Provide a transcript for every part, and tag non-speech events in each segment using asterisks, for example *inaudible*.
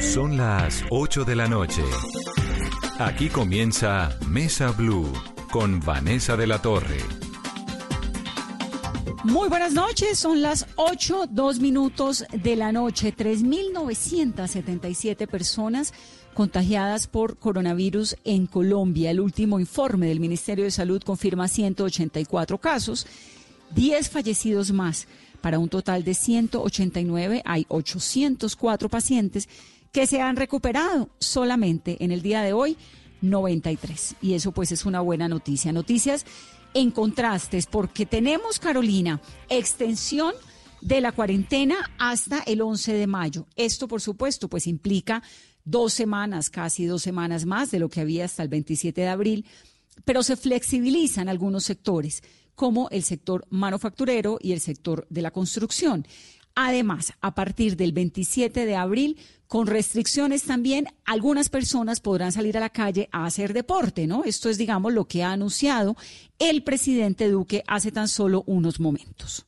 Son las 8 de la noche. Aquí comienza Mesa Blue con Vanessa de la Torre. Muy buenas noches, son las 8, 2 minutos de la noche. 3.977 personas contagiadas por coronavirus en Colombia. El último informe del Ministerio de Salud confirma 184 casos, 10 fallecidos más. Para un total de 189 hay 804 pacientes que se han recuperado solamente en el día de hoy 93. Y eso pues es una buena noticia. Noticias en contrastes porque tenemos, Carolina, extensión de la cuarentena hasta el 11 de mayo. Esto, por supuesto, pues implica dos semanas, casi dos semanas más de lo que había hasta el 27 de abril, pero se flexibilizan algunos sectores, como el sector manufacturero y el sector de la construcción. Además, a partir del 27 de abril, con restricciones también, algunas personas podrán salir a la calle a hacer deporte, ¿no? Esto es, digamos, lo que ha anunciado el presidente Duque hace tan solo unos momentos.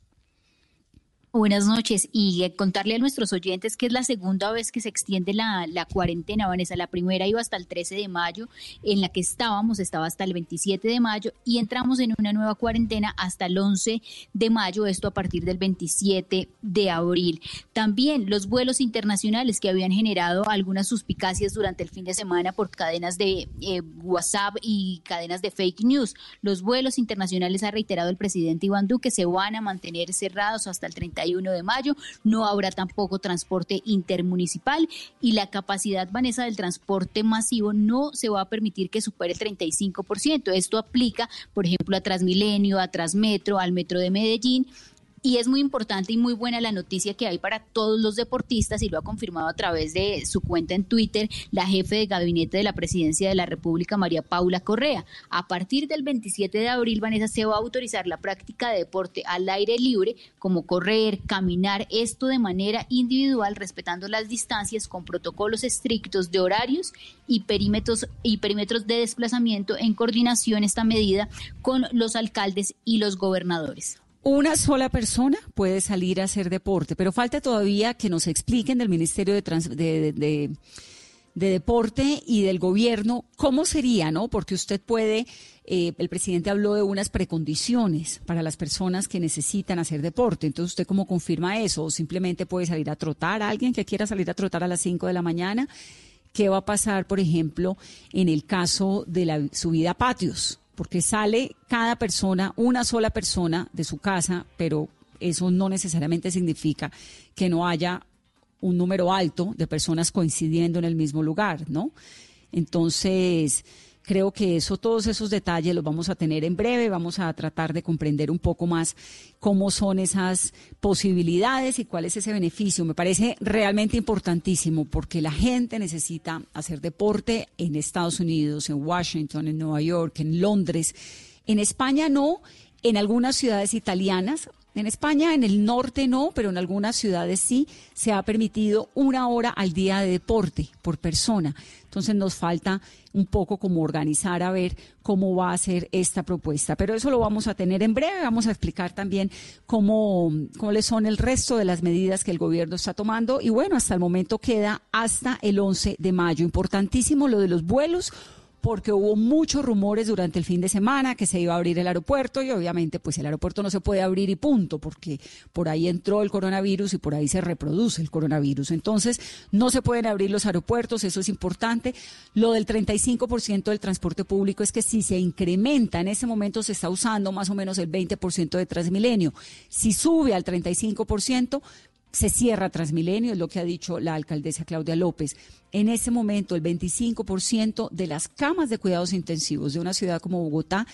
Buenas noches y eh, contarle a nuestros oyentes que es la segunda vez que se extiende la, cuarentena, Vanessa. La primera iba hasta el 13 de mayo, en la que estábamos, estaba hasta el 27 de mayo y entramos en una nueva cuarentena hasta el 11 de mayo, esto a partir del 27 de abril. También los vuelos internacionales que habían generado algunas suspicacias durante el fin de semana por cadenas de eh, WhatsApp y cadenas de fake news. Los vuelos internacionales, ha reiterado el presidente Iván Duque, se van a mantener cerrados hasta el 30 de mayo. No habrá tampoco transporte intermunicipal y la capacidad, Vanessa, del transporte masivo no se va a permitir que supere el 35%. Esto aplica, por ejemplo, a Transmilenio, a Transmetro, al Metro de Medellín y es muy importante y muy buena la noticia que hay para todos los deportistas y lo ha confirmado a través de su cuenta en Twitter la jefe de gabinete de la presidencia de la República, María Paula Correa. A partir del 27 de abril, Vanessa, se va a autorizar la práctica de deporte al aire libre, como correr, caminar, esto de manera individual, respetando las distancias con protocolos estrictos de horarios y perímetros, y perímetros de desplazamiento en coordinación esta medida con los alcaldes y los gobernadores. Una sola persona puede salir a hacer deporte, pero falta todavía que nos expliquen del Ministerio de, Deporte y del Gobierno cómo sería, ¿no? Porque usted puede, eh, el presidente habló de unas precondiciones para las personas que necesitan hacer deporte. Entonces, ¿usted cómo confirma eso? ¿O simplemente puede salir a trotar a alguien que quiera salir a trotar a las 5 de la mañana? ¿Qué va a pasar, por ejemplo, en el caso de la subida a patios? Porque sale cada persona, una sola persona de su casa, pero eso no necesariamente significa que no haya un número alto de personas coincidiendo en el mismo lugar, ¿no? Entonces, Creo que eso, todos esos detalles los vamos a tener en breve. Vamos a tratar de comprender un poco más cómo son esas posibilidades y cuál es ese beneficio. Me parece realmente importantísimo porque la gente necesita hacer deporte en Estados Unidos, en Washington, en Nueva York, en Londres. En España no, en algunas ciudades italianas en España, en el norte no, pero en algunas ciudades sí, se ha permitido una hora al día de deporte por persona. Entonces nos falta un poco como organizar a ver cómo va a ser esta propuesta. Pero eso lo vamos a tener en breve. Vamos a explicar también cómo, cuáles son el resto de las medidas que el gobierno está tomando. Y bueno, hasta el momento queda hasta el 11 de mayo. Importantísimo lo de los vuelos porque hubo muchos rumores durante el fin de semana que se iba a abrir el aeropuerto y obviamente pues el aeropuerto no se puede abrir y punto, porque por ahí entró el coronavirus y por ahí se reproduce el coronavirus. Entonces, no se pueden abrir los aeropuertos, eso es importante. Lo del 35% del transporte público es que si se incrementa, en ese momento se está usando más o menos el 20% de Transmilenio. Si sube al 35%, se cierra Transmilenio, es lo que ha dicho la alcaldesa Claudia López. En ese momento, el 25% de las camas de cuidados intensivos de una ciudad como Bogotá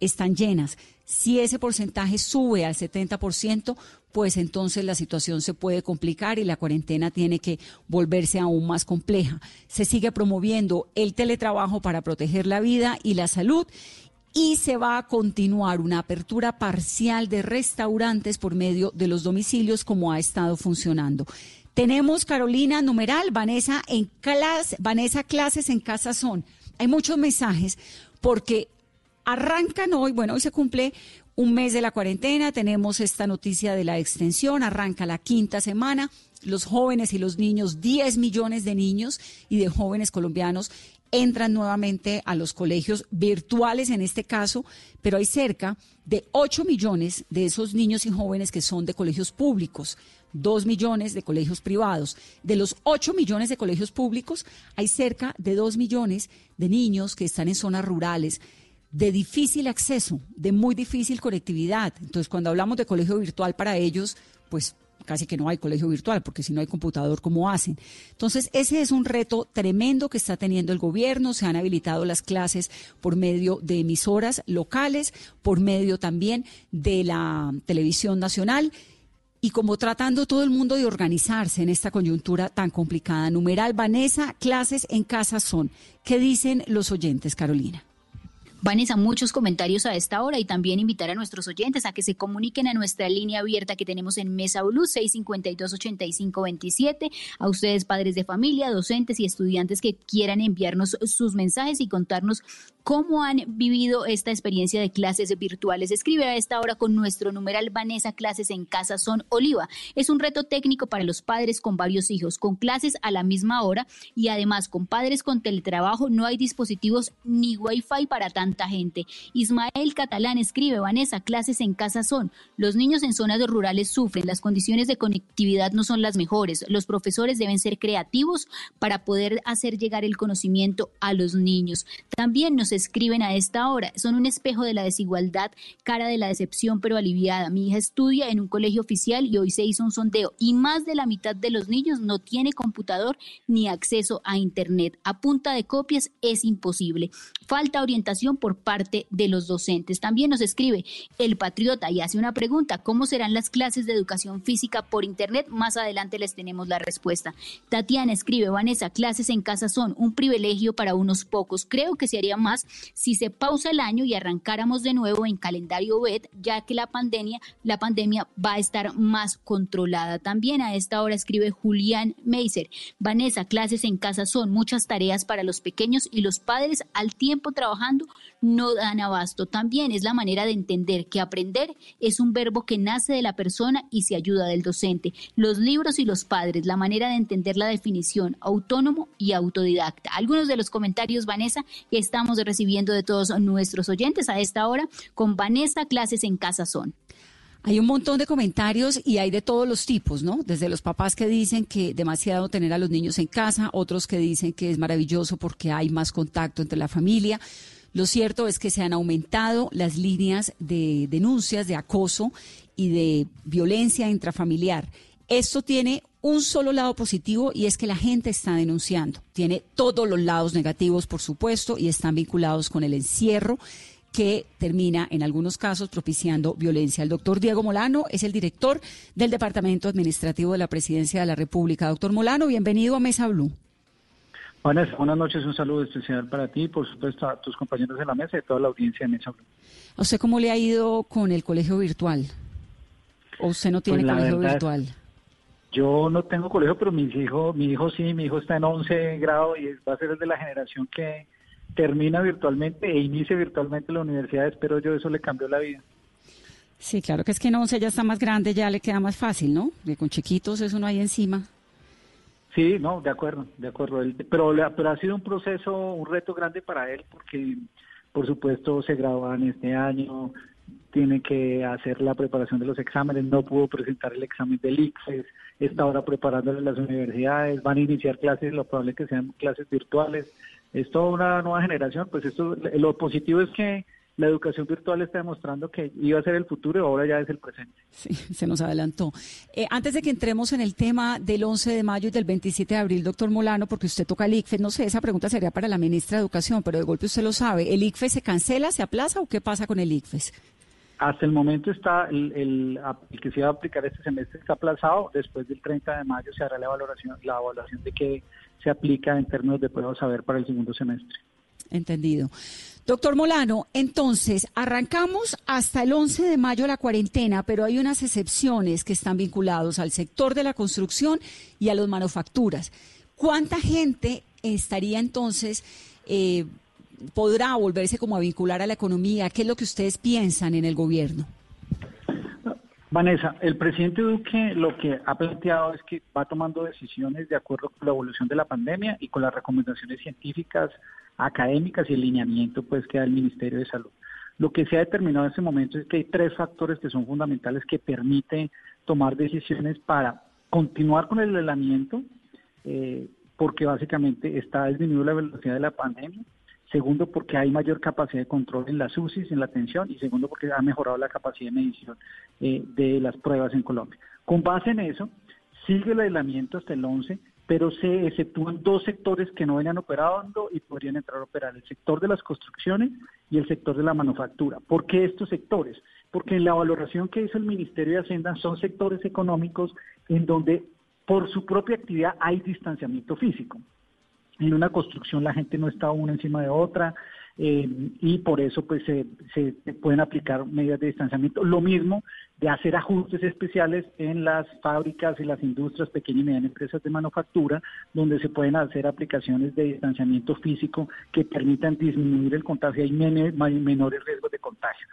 están llenas. Si ese porcentaje sube al 70%, pues entonces la situación se puede complicar y la cuarentena tiene que volverse aún más compleja. Se sigue promoviendo el teletrabajo para proteger la vida y la salud y se va a continuar una apertura parcial de restaurantes por medio de los domicilios como ha estado funcionando. Tenemos Carolina numeral, Vanessa en clase, Vanessa clases en casa son. Hay muchos mensajes porque arrancan hoy, bueno, hoy se cumple un mes de la cuarentena, tenemos esta noticia de la extensión, arranca la quinta semana, los jóvenes y los niños, 10 millones de niños y de jóvenes colombianos entran nuevamente a los colegios virtuales en este caso, pero hay cerca de 8 millones de esos niños y jóvenes que son de colegios públicos, 2 millones de colegios privados. De los 8 millones de colegios públicos, hay cerca de 2 millones de niños que están en zonas rurales de difícil acceso, de muy difícil conectividad. Entonces, cuando hablamos de colegio virtual para ellos, pues casi que no hay colegio virtual, porque si no hay computador, ¿cómo hacen? Entonces, ese es un reto tremendo que está teniendo el gobierno. Se han habilitado las clases por medio de emisoras locales, por medio también de la televisión nacional. Y como tratando todo el mundo de organizarse en esta coyuntura tan complicada. Numeral, Vanessa, clases en casa son. ¿Qué dicen los oyentes, Carolina? Vanessa, muchos comentarios a esta hora y también invitar a nuestros oyentes a que se comuniquen a nuestra línea abierta que tenemos en Mesa Blue 652-8527. A ustedes, padres de familia, docentes y estudiantes que quieran enviarnos sus mensajes y contarnos cómo han vivido esta experiencia de clases virtuales. Escribe a esta hora con nuestro numeral Vanessa Clases en Casa Son Oliva. Es un reto técnico para los padres con varios hijos, con clases a la misma hora y además con padres con teletrabajo no hay dispositivos ni wifi para tanto Ismael Catalán escribe, Vanessa, clases en casa son. Los niños en zonas rurales sufren, las condiciones de conectividad no son las mejores. Los profesores deben ser creativos para poder hacer llegar el conocimiento a los niños. También nos escriben a esta hora, son un espejo de la desigualdad, cara de la decepción pero aliviada. Mi hija estudia en un colegio oficial y hoy se hizo un sondeo y más de la mitad de los niños no tiene computador ni acceso a internet. A punta de copias es imposible. Falta orientación por parte de los docentes. También nos escribe el patriota y hace una pregunta, ¿cómo serán las clases de educación física por Internet? Más adelante les tenemos la respuesta. Tatiana escribe, Vanessa, clases en casa son un privilegio para unos pocos. Creo que se haría más si se pausa el año y arrancáramos de nuevo en calendario BED, ya que la pandemia, la pandemia va a estar más controlada. También a esta hora escribe Julián Meiser, Vanessa, clases en casa son muchas tareas para los pequeños y los padres al tiempo trabajando no dan abasto. También es la manera de entender que aprender es un verbo que nace de la persona y se ayuda del docente. Los libros y los padres, la manera de entender la definición autónomo y autodidacta. Algunos de los comentarios, Vanessa, que estamos recibiendo de todos nuestros oyentes a esta hora con Vanessa Clases en Casa Son. Hay un montón de comentarios y hay de todos los tipos, ¿no? Desde los papás que dicen que demasiado tener a los niños en casa, otros que dicen que es maravilloso porque hay más contacto entre la familia. Lo cierto es que se han aumentado las líneas de denuncias de acoso y de violencia intrafamiliar. Esto tiene un solo lado positivo y es que la gente está denunciando. Tiene todos los lados negativos, por supuesto, y están vinculados con el encierro que termina en algunos casos propiciando violencia. El doctor Diego Molano es el director del Departamento Administrativo de la Presidencia de la República. Doctor Molano, bienvenido a Mesa Blue. Buenas, buenas noches, un saludo especial para ti, por supuesto a tus compañeros de la mesa y a toda la audiencia de Mesa ¿A usted cómo le ha ido con el colegio virtual? ¿O usted no tiene pues colegio virtual? Yo no tengo colegio, pero mis hijos, mi hijo sí, mi hijo está en 11 grado y va a ser el de la generación que termina virtualmente e inicia virtualmente la universidad. Espero yo eso le cambió la vida. Sí, claro que es que en 11 ya está más grande, ya le queda más fácil, ¿no? Que con chiquitos eso no hay encima. Sí, no, de acuerdo, de acuerdo. pero, pero ha sido un proceso, un reto grande para él porque, por supuesto, se en este año, tiene que hacer la preparación de los exámenes, no pudo presentar el examen del ICFES, está ahora preparándole las universidades, van a iniciar clases, lo probable es que sean clases virtuales. Es toda una nueva generación, pues esto, lo positivo es que la educación virtual está demostrando que iba a ser el futuro y ahora ya es el presente. Sí, *laughs* se nos adelantó. Eh, antes de que entremos en el tema del 11 de mayo y del 27 de abril, doctor Molano, porque usted toca el ICFE, no sé, esa pregunta sería para la ministra de Educación, pero de golpe usted lo sabe. ¿El ICFE se cancela, se aplaza o qué pasa con el ICFE? Hasta el momento está el, el, que se iba a aplicar este semestre está aplazado. Después del 30 de mayo se hará la evaluación, la evaluación de qué se aplica en términos de pruebas saber para el segundo semestre. Entendido. Doctor Molano, entonces arrancamos hasta el 11 de mayo la cuarentena, pero hay unas excepciones que están vinculados al sector de la construcción y a las manufacturas. ¿Cuánta gente estaría entonces, eh, podrá volverse como a vincular a la economía? ¿Qué es lo que ustedes piensan en el gobierno? Vanessa, el presidente Duque lo que ha planteado es que va tomando decisiones de acuerdo con la evolución de la pandemia y con las recomendaciones científicas, académicas y el lineamiento pues que da el Ministerio de Salud. Lo que se ha determinado en este momento es que hay tres factores que son fundamentales que permiten tomar decisiones para continuar con el aislamiento, eh, porque básicamente está disminuyendo la velocidad de la pandemia, segundo porque hay mayor capacidad de control en las UCIs, en la atención, y segundo porque ha mejorado la capacidad de medición eh, de las pruebas en Colombia. Con base en eso, sigue el aislamiento hasta el 11, pero se exceptúan dos sectores que no venían operando y podrían entrar a operar, el sector de las construcciones y el sector de la manufactura. ¿Por qué estos sectores? Porque en la valoración que hizo el Ministerio de Hacienda son sectores económicos en donde por su propia actividad hay distanciamiento físico. En una construcción la gente no está una encima de otra eh, y por eso pues se, se, pueden aplicar medidas de distanciamiento. Lo mismo de hacer ajustes especiales en las fábricas y las industrias, pequeñas y medianas empresas de manufactura, donde se pueden hacer aplicaciones de distanciamiento físico que permitan disminuir el contagio y menores riesgos de contagio.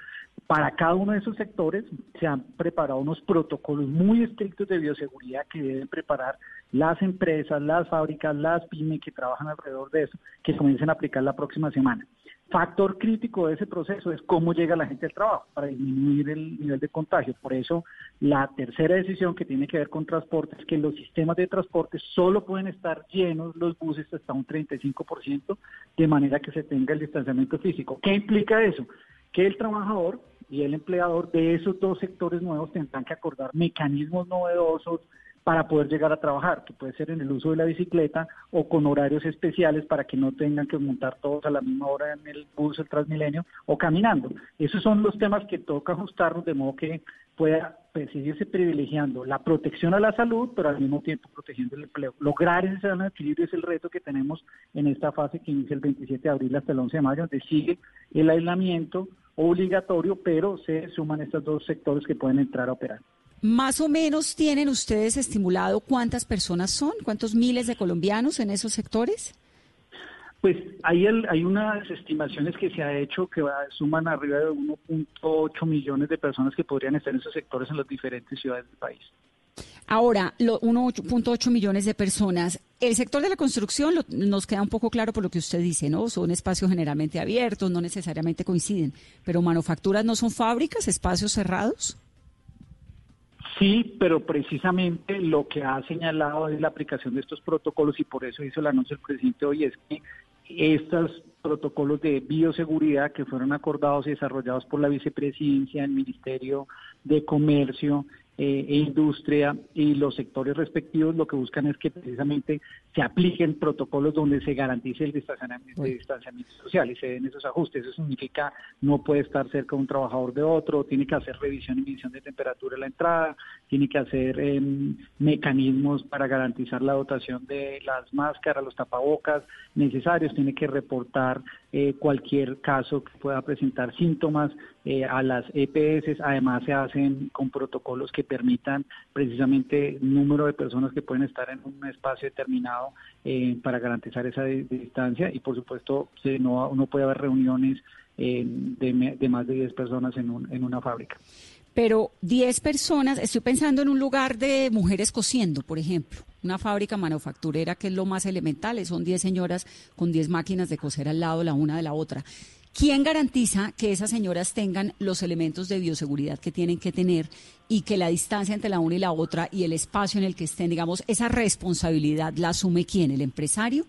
Para cada uno de esos sectores se han preparado unos protocolos muy estrictos de bioseguridad que deben preparar las empresas, las fábricas, las pymes que trabajan alrededor de eso, que comiencen a aplicar la próxima semana. Factor crítico de ese proceso es cómo llega la gente al trabajo para disminuir el nivel de contagio. Por eso, la tercera decisión que tiene que ver con transporte es que los sistemas de transporte solo pueden estar llenos los buses hasta un 35%, de manera que se tenga el distanciamiento físico. ¿Qué implica eso? Que el trabajador y el empleador de esos dos sectores nuevos tendrán que acordar mecanismos novedosos para poder llegar a trabajar, que puede ser en el uso de la bicicleta o con horarios especiales para que no tengan que montar todos a la misma hora en el bus, el Transmilenio o caminando. Esos son los temas que toca ajustarnos de modo que pueda pues, seguirse privilegiando la protección a la salud, pero al mismo tiempo protegiendo el empleo. Lograr ese equilibrio es el reto que tenemos en esta fase que inicia el 27 de abril hasta el 11 de mayo, donde sigue el aislamiento, obligatorio, pero se suman estos dos sectores que pueden entrar a operar. Más o menos tienen ustedes estimulado cuántas personas son, cuántos miles de colombianos en esos sectores. Pues hay, hay unas estimaciones que se ha hecho que suman arriba de 1.8 millones de personas que podrían estar en esos sectores en las diferentes ciudades del país. Ahora, 1.8 millones de personas. El sector de la construcción nos queda un poco claro por lo que usted dice, ¿no? Son espacios generalmente abiertos, no necesariamente coinciden. Pero manufacturas no son fábricas, espacios cerrados. Sí, pero precisamente lo que ha señalado es la aplicación de estos protocolos y por eso hizo el anuncio el presidente hoy es que estos protocolos de bioseguridad que fueron acordados y desarrollados por la vicepresidencia, el Ministerio de Comercio, eh, e industria y los sectores respectivos lo que buscan es que precisamente se apliquen protocolos donde se garantice el distanciamiento, distanciamiento social y se den esos ajustes. Eso significa no puede estar cerca de un trabajador de otro, tiene que hacer revisión y medición de temperatura en la entrada, tiene que hacer em, mecanismos para garantizar la dotación de las máscaras, los tapabocas necesarios, tiene que reportar eh, cualquier caso que pueda presentar síntomas eh, a las EPS. Además, se hacen con protocolos que permitan precisamente número de personas que pueden estar en un espacio determinado eh, para garantizar esa distancia. Y por supuesto, no, no puede haber reuniones de, de, más de 10 personas en, un, en una fábrica. Pero 10 personas, estoy pensando en un lugar de mujeres cosiendo, por ejemplo una fábrica manufacturera que es lo más elemental, son 10 señoras con 10 máquinas de coser al lado la una de la otra. ¿Quién garantiza que esas señoras tengan los elementos de bioseguridad que tienen que tener y que la distancia entre la una y la otra y el espacio en el que estén, digamos, esa responsabilidad la asume quién, el empresario?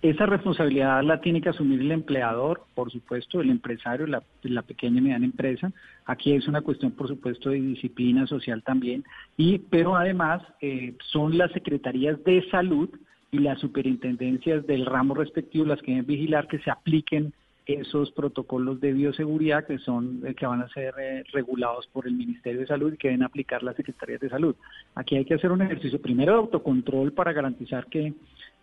Esa responsabilidad la tiene que asumir el empleador, por supuesto, el empresario, la, pequeña y mediana empresa. Aquí es una cuestión, por supuesto, de disciplina social también. Y, pero además eh, son las secretarías de salud y las superintendencias del ramo respectivo las que deben vigilar que se apliquen esos protocolos de bioseguridad que son eh, que van a ser eh, regulados por el Ministerio de Salud y que deben aplicar las secretarías de salud. Aquí hay que hacer un ejercicio primero de autocontrol para garantizar que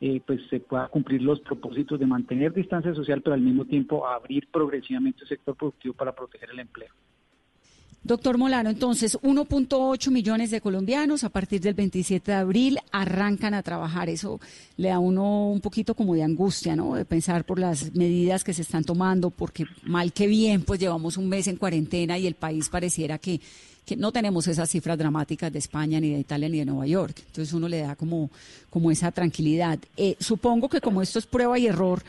eh, pues se pueda cumplir los propósitos de mantener distancia social, pero al mismo tiempo abrir progresivamente el sector productivo para proteger el empleo. Doctor Molano, entonces 1.8 millones de colombianos a partir del 27 de abril arrancan a trabajar. Eso le da uno un poquito como de angustia, ¿no? De pensar por las medidas que se están tomando, porque mal que bien, pues llevamos un mes en cuarentena y el país pareciera que, que no tenemos esas cifras dramáticas de España, ni de Italia, ni de Nueva York. Entonces uno le da como, como esa tranquilidad. Eh, supongo que como esto es prueba y error,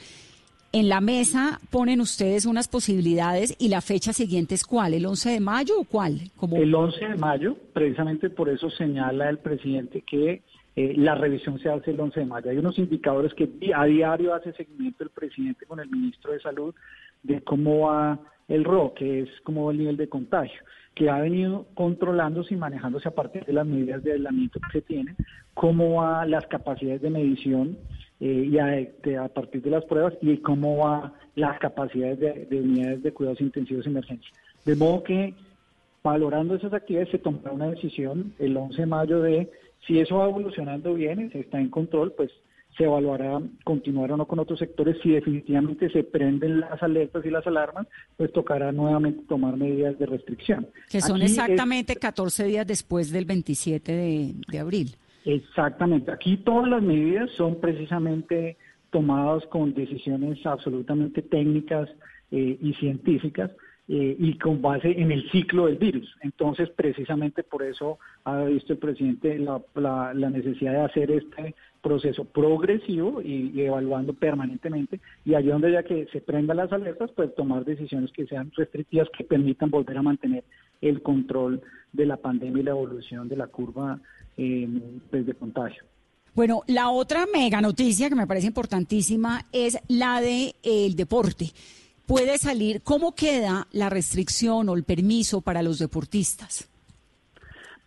en la mesa ponen ustedes unas posibilidades y la fecha siguiente es cuál, el 11 de mayo o cuál? El 11 de mayo, precisamente por eso señala el presidente que eh, la revisión se hace el 11 de mayo. Hay unos indicadores que a diario hace seguimiento el presidente con el ministro de Salud de cómo va el RO, que es como el nivel de contagio, que ha venido controlándose y manejándose a partir de las medidas de aislamiento que se tienen, cómo va las capacidades de medición eh, y a, partir de las pruebas y cómo va las capacidades de, unidades de cuidados intensivos de emergencia. De modo que, valorando esas actividades, se tomará una decisión el 11 de mayo de si eso va evolucionando bien, se está en control, pues se evaluará continuar o no con otros sectores. Si definitivamente se prenden las alertas y las alarmas, pues tocará nuevamente tomar medidas de restricción. Que son exactamente 14 días después del 27 de, de abril. Exactamente. Aquí todas las medidas son precisamente tomadas con decisiones absolutamente técnicas eh, y científicas eh, y con base en el ciclo del virus. Entonces, precisamente por eso ha visto el presidente la, necesidad de hacer este proceso progresivo y, evaluando permanentemente y allí donde ya que se prendan las alertas, pues tomar decisiones que sean restrictivas que permitan volver a mantener el control de la pandemia y la evolución de la curva eh, pues, de contagio. Bueno, la otra mega noticia que me parece importantísima es la de el deporte puede salir, ¿cómo queda la restricción o el permiso para los deportistas?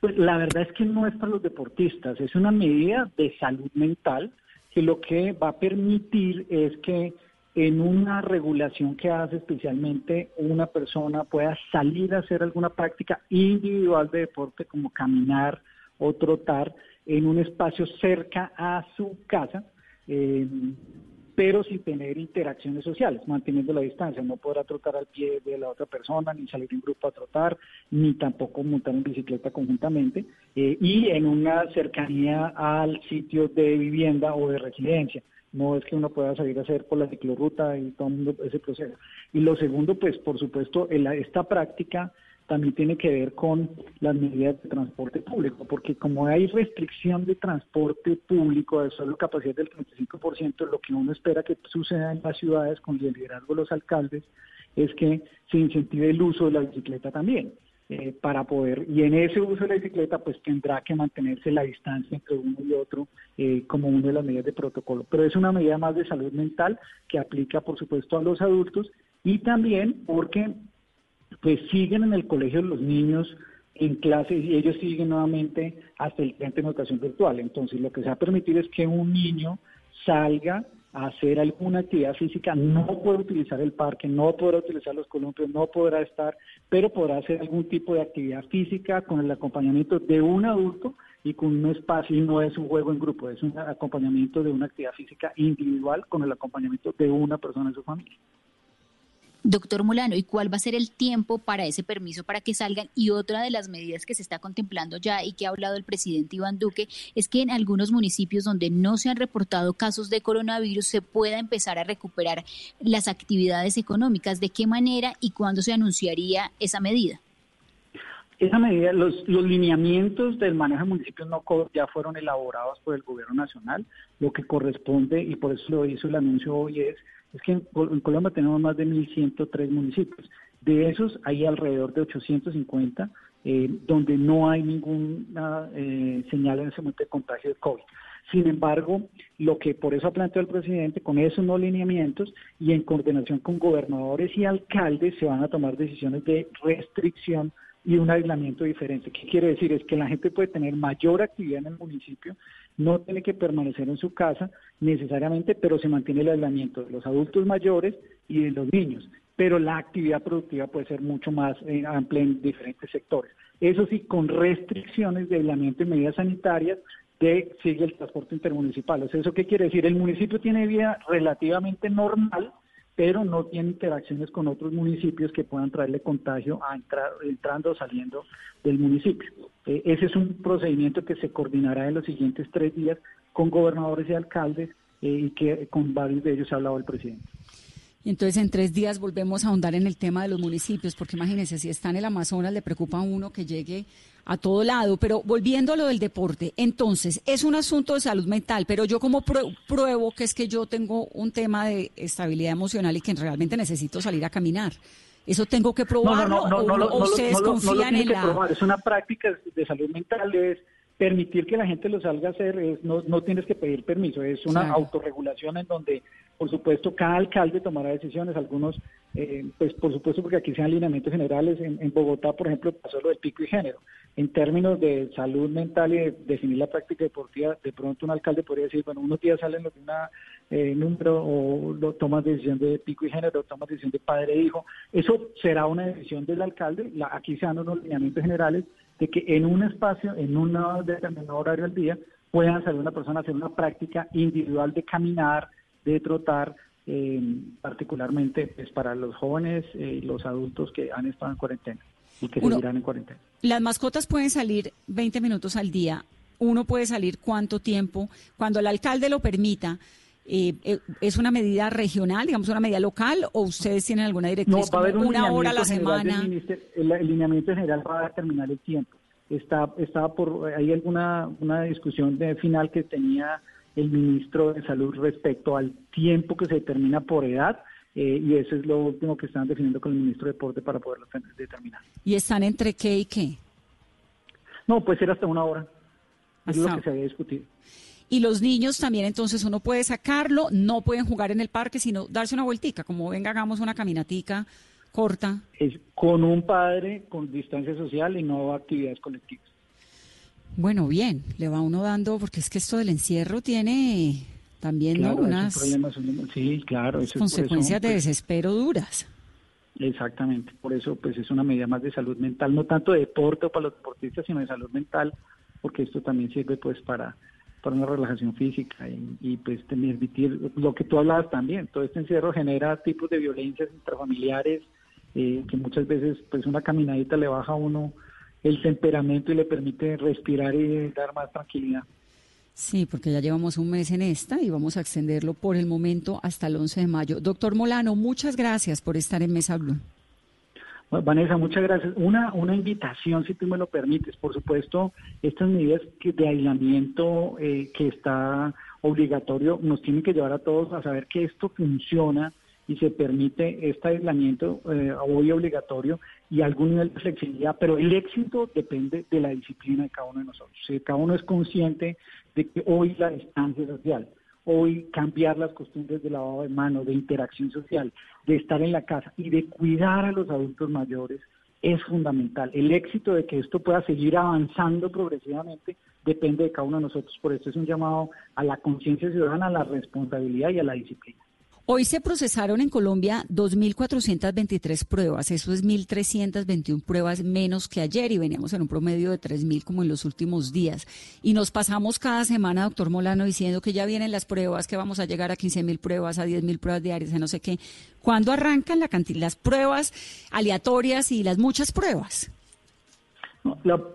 Pues la verdad es que no es para los deportistas, es una medida de salud mental que lo que va a permitir es que en una regulación que hace especialmente una persona pueda salir a hacer alguna práctica individual de deporte como caminar o trotar en un espacio cerca a su casa. Eh, pero sin tener interacciones sociales, manteniendo la distancia. No podrá trotar al pie de la otra persona, ni salir en grupo a trotar, ni tampoco montar en bicicleta conjuntamente, eh, y en una cercanía al sitio de vivienda o de residencia. No es que uno pueda salir a hacer por la ciclorruta y todo ese proceso. Y lo segundo, pues por supuesto, esta práctica también tiene que ver con las medidas de transporte público, porque como hay restricción de transporte público de solo capacidad del 35%, lo que uno espera que suceda en las ciudades con el liderazgo de los alcaldes es que se incentive el uso de la bicicleta también. Eh, para poder, y en ese uso de la bicicleta, pues tendrá que mantenerse la distancia entre uno y otro eh, como una de las medidas de protocolo. Pero es una medida más de salud mental que aplica, por supuesto, a los adultos y también porque pues siguen en el colegio los niños en clases y ellos siguen nuevamente hasta el frente de educación virtual. Entonces, lo que se va a permitir es que un niño salga hacer alguna actividad física, no puede utilizar el parque, no podrá utilizar los columpios, no podrá estar, pero podrá hacer algún tipo de actividad física con el acompañamiento de un adulto y con un espacio, y no es un juego en grupo, es un acompañamiento de una actividad física individual con el acompañamiento de una persona en su familia. Doctor Molano, ¿y cuál va a ser el tiempo para ese permiso para que salgan? Y otra de las medidas que se está contemplando ya y que ha hablado el presidente Iván Duque es que en algunos municipios donde no se han reportado casos de coronavirus se pueda empezar a recuperar las actividades económicas. ¿De qué manera y cuándo se anunciaría esa medida? Esa medida, los, los lineamientos del manejo de municipios no ya fueron elaborados por el gobierno nacional. Lo que corresponde, y por eso lo hizo el anuncio hoy, es es que en, Colombia tenemos más de 1.103 municipios. De esos hay alrededor de 850 eh, donde no hay ninguna eh, señal en ese momento de contagio de COVID. Sin embargo, lo que por eso ha planteado el presidente, con esos no lineamientos y en coordinación con gobernadores y alcaldes, se van a tomar decisiones de restricción y un aislamiento diferente. ¿Qué quiere decir? Es que la gente puede tener mayor actividad en el municipio, no tiene que permanecer en su casa necesariamente, pero se mantiene el aislamiento de los adultos mayores y de los niños. Pero la actividad productiva puede ser mucho más eh, amplia en diferentes sectores. Eso sí, con restricciones de aislamiento y medidas sanitarias de sigue el transporte intermunicipal. ¿eso qué quiere decir? El municipio tiene vida relativamente normal, pero no tiene interacciones con otros municipios que puedan traerle contagio a entrar, entrando o saliendo del municipio. Eh, ese es un procedimiento que se coordinará en los siguientes tres días con gobernadores y alcaldes eh, y que con varios de ellos ha hablado el presidente. Entonces, en tres días volvemos a ahondar en el tema de los municipios, porque imagínense, si está en el Amazonas, le preocupa a uno que llegue a todo lado. Pero volviendo a lo del deporte, entonces, es un asunto de salud mental, pero yo como pruebo que es que yo tengo un tema de estabilidad emocional y que realmente necesito salir a caminar. ¿Eso tengo que probarlo no, no, no, o, ustedes confían en la...? Es una práctica de salud mental, es permitir que la gente lo salga a hacer, es, no, no tienes que pedir permiso, es una autorregulación en donde, por supuesto, cada alcalde tomará decisiones, algunos, eh, pues por supuesto, porque aquí sean alineamientos generales, en, Bogotá, por ejemplo, pasó lo del pico y género. En términos de salud mental y de definir la práctica deportiva, de pronto un alcalde podría decir, bueno, unos días salen los de una eh, número o lo, tomas decisión de pico y género, tomas decisión de padre e hijo. Eso será una decisión del alcalde, la, aquí se dan unos alineamientos generales de que en un espacio, en un determinado horario al día, puedan salir una persona a hacer una práctica individual de caminar, de trotar, eh, particularmente pues, para los jóvenes y los adultos que han estado en cuarentena y que seguirán en cuarentena. Las mascotas pueden salir 20 minutos al día. Uno puede salir cuánto tiempo, cuando el alcalde lo permita. Eh, eh, ¿Es una medida regional, digamos, una medida local, o ustedes tienen alguna directriz? No, va a haber una hora a la semana. El, alineamiento general va a determinar el tiempo. Está, está por, hay alguna una discusión de final que tenía el ministro de Salud respecto al tiempo que se determina por edad. Eh, y eso es lo último que están definiendo con el ministro de Deporte para poderlo determinar. ¿Y están entre qué y qué? No, puede ser hasta una hora. Es lo que se había discutido. Y los niños también, entonces uno puede sacarlo, no pueden jugar en el parque, sino darse una vueltica, como venga, hagamos una caminatica corta. Es con un padre, con distancia social y no actividades colectivas. Bueno, bien, le va uno dando, porque es que esto del encierro tiene también unas sí, claro, consecuencias de pues desespero duras. Exactamente, por eso pues es una medida más de salud mental, no tanto de deporte o para los deportistas, sino de salud mental, porque esto también sirve pues para para una relajación física y, pues permitir lo que tú hablabas también, todo este encierro genera tipos de violencias intrafamiliares eh, que muchas veces pues una caminadita le baja a uno el temperamento y le permite respirar y dar más tranquilidad. Sí, porque ya llevamos un mes en esta y vamos a extenderlo por el momento hasta el 11 de mayo. Doctor Molano, muchas gracias por estar en Mesa Blue. Vanessa, muchas gracias. Una, una invitación, si tú me lo permites. Por supuesto, estas medidas de aislamiento eh, que está obligatorio nos tienen que llevar a todos a saber que esto funciona y se permite este aislamiento eh, hoy obligatorio y algún nivel de flexibilidad, pero el éxito depende de la disciplina de cada uno de nosotros. Si cada uno es consciente de que hoy la distancia social, hoy cambiar las costumbres de lavado de manos, de interacción social, de estar en la casa y de cuidar a los adultos mayores es fundamental. El éxito de que esto pueda seguir avanzando progresivamente depende de cada uno de nosotros. Por eso es un llamado a la conciencia ciudadana, a la responsabilidad y a la disciplina. Hoy se procesaron en Colombia 2.423 pruebas, eso es 1.321 pruebas menos que ayer y veníamos en un promedio de 3.000 como en los últimos días. Y nos pasamos cada semana, doctor Molano, diciendo que ya vienen las pruebas, que vamos a llegar a 15.000 pruebas, a 10.000 pruebas diarias, a no sé qué. ¿Cuándo arrancan la cantidad, las pruebas aleatorias y las muchas pruebas?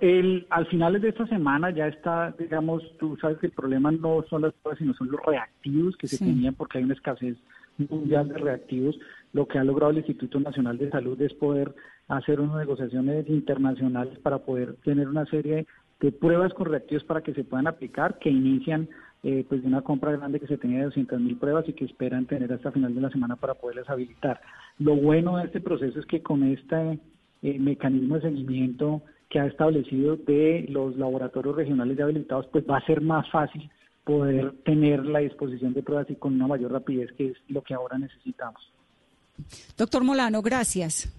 el, al final de esta semana ya está, digamos, tú sabes que el problema no son las pruebas, sino son los reactivos que se tenían porque hay una escasez mundial de reactivos, lo que ha logrado el Instituto Nacional de Salud es poder hacer unas negociaciones internacionales para poder tener una serie de pruebas con reactivos para que se puedan aplicar, que inician eh, pues de una compra grande que se tenía de 200 mil pruebas y que esperan tener hasta final de la semana para poderlas habilitar. Lo bueno de este proceso es que con este eh, mecanismo de seguimiento que ha establecido de los laboratorios regionales ya habilitados, pues va a ser más fácil poder tener la disposición de pruebas y con una mayor rapidez, que es lo que ahora necesitamos. Doctor Molano, gracias.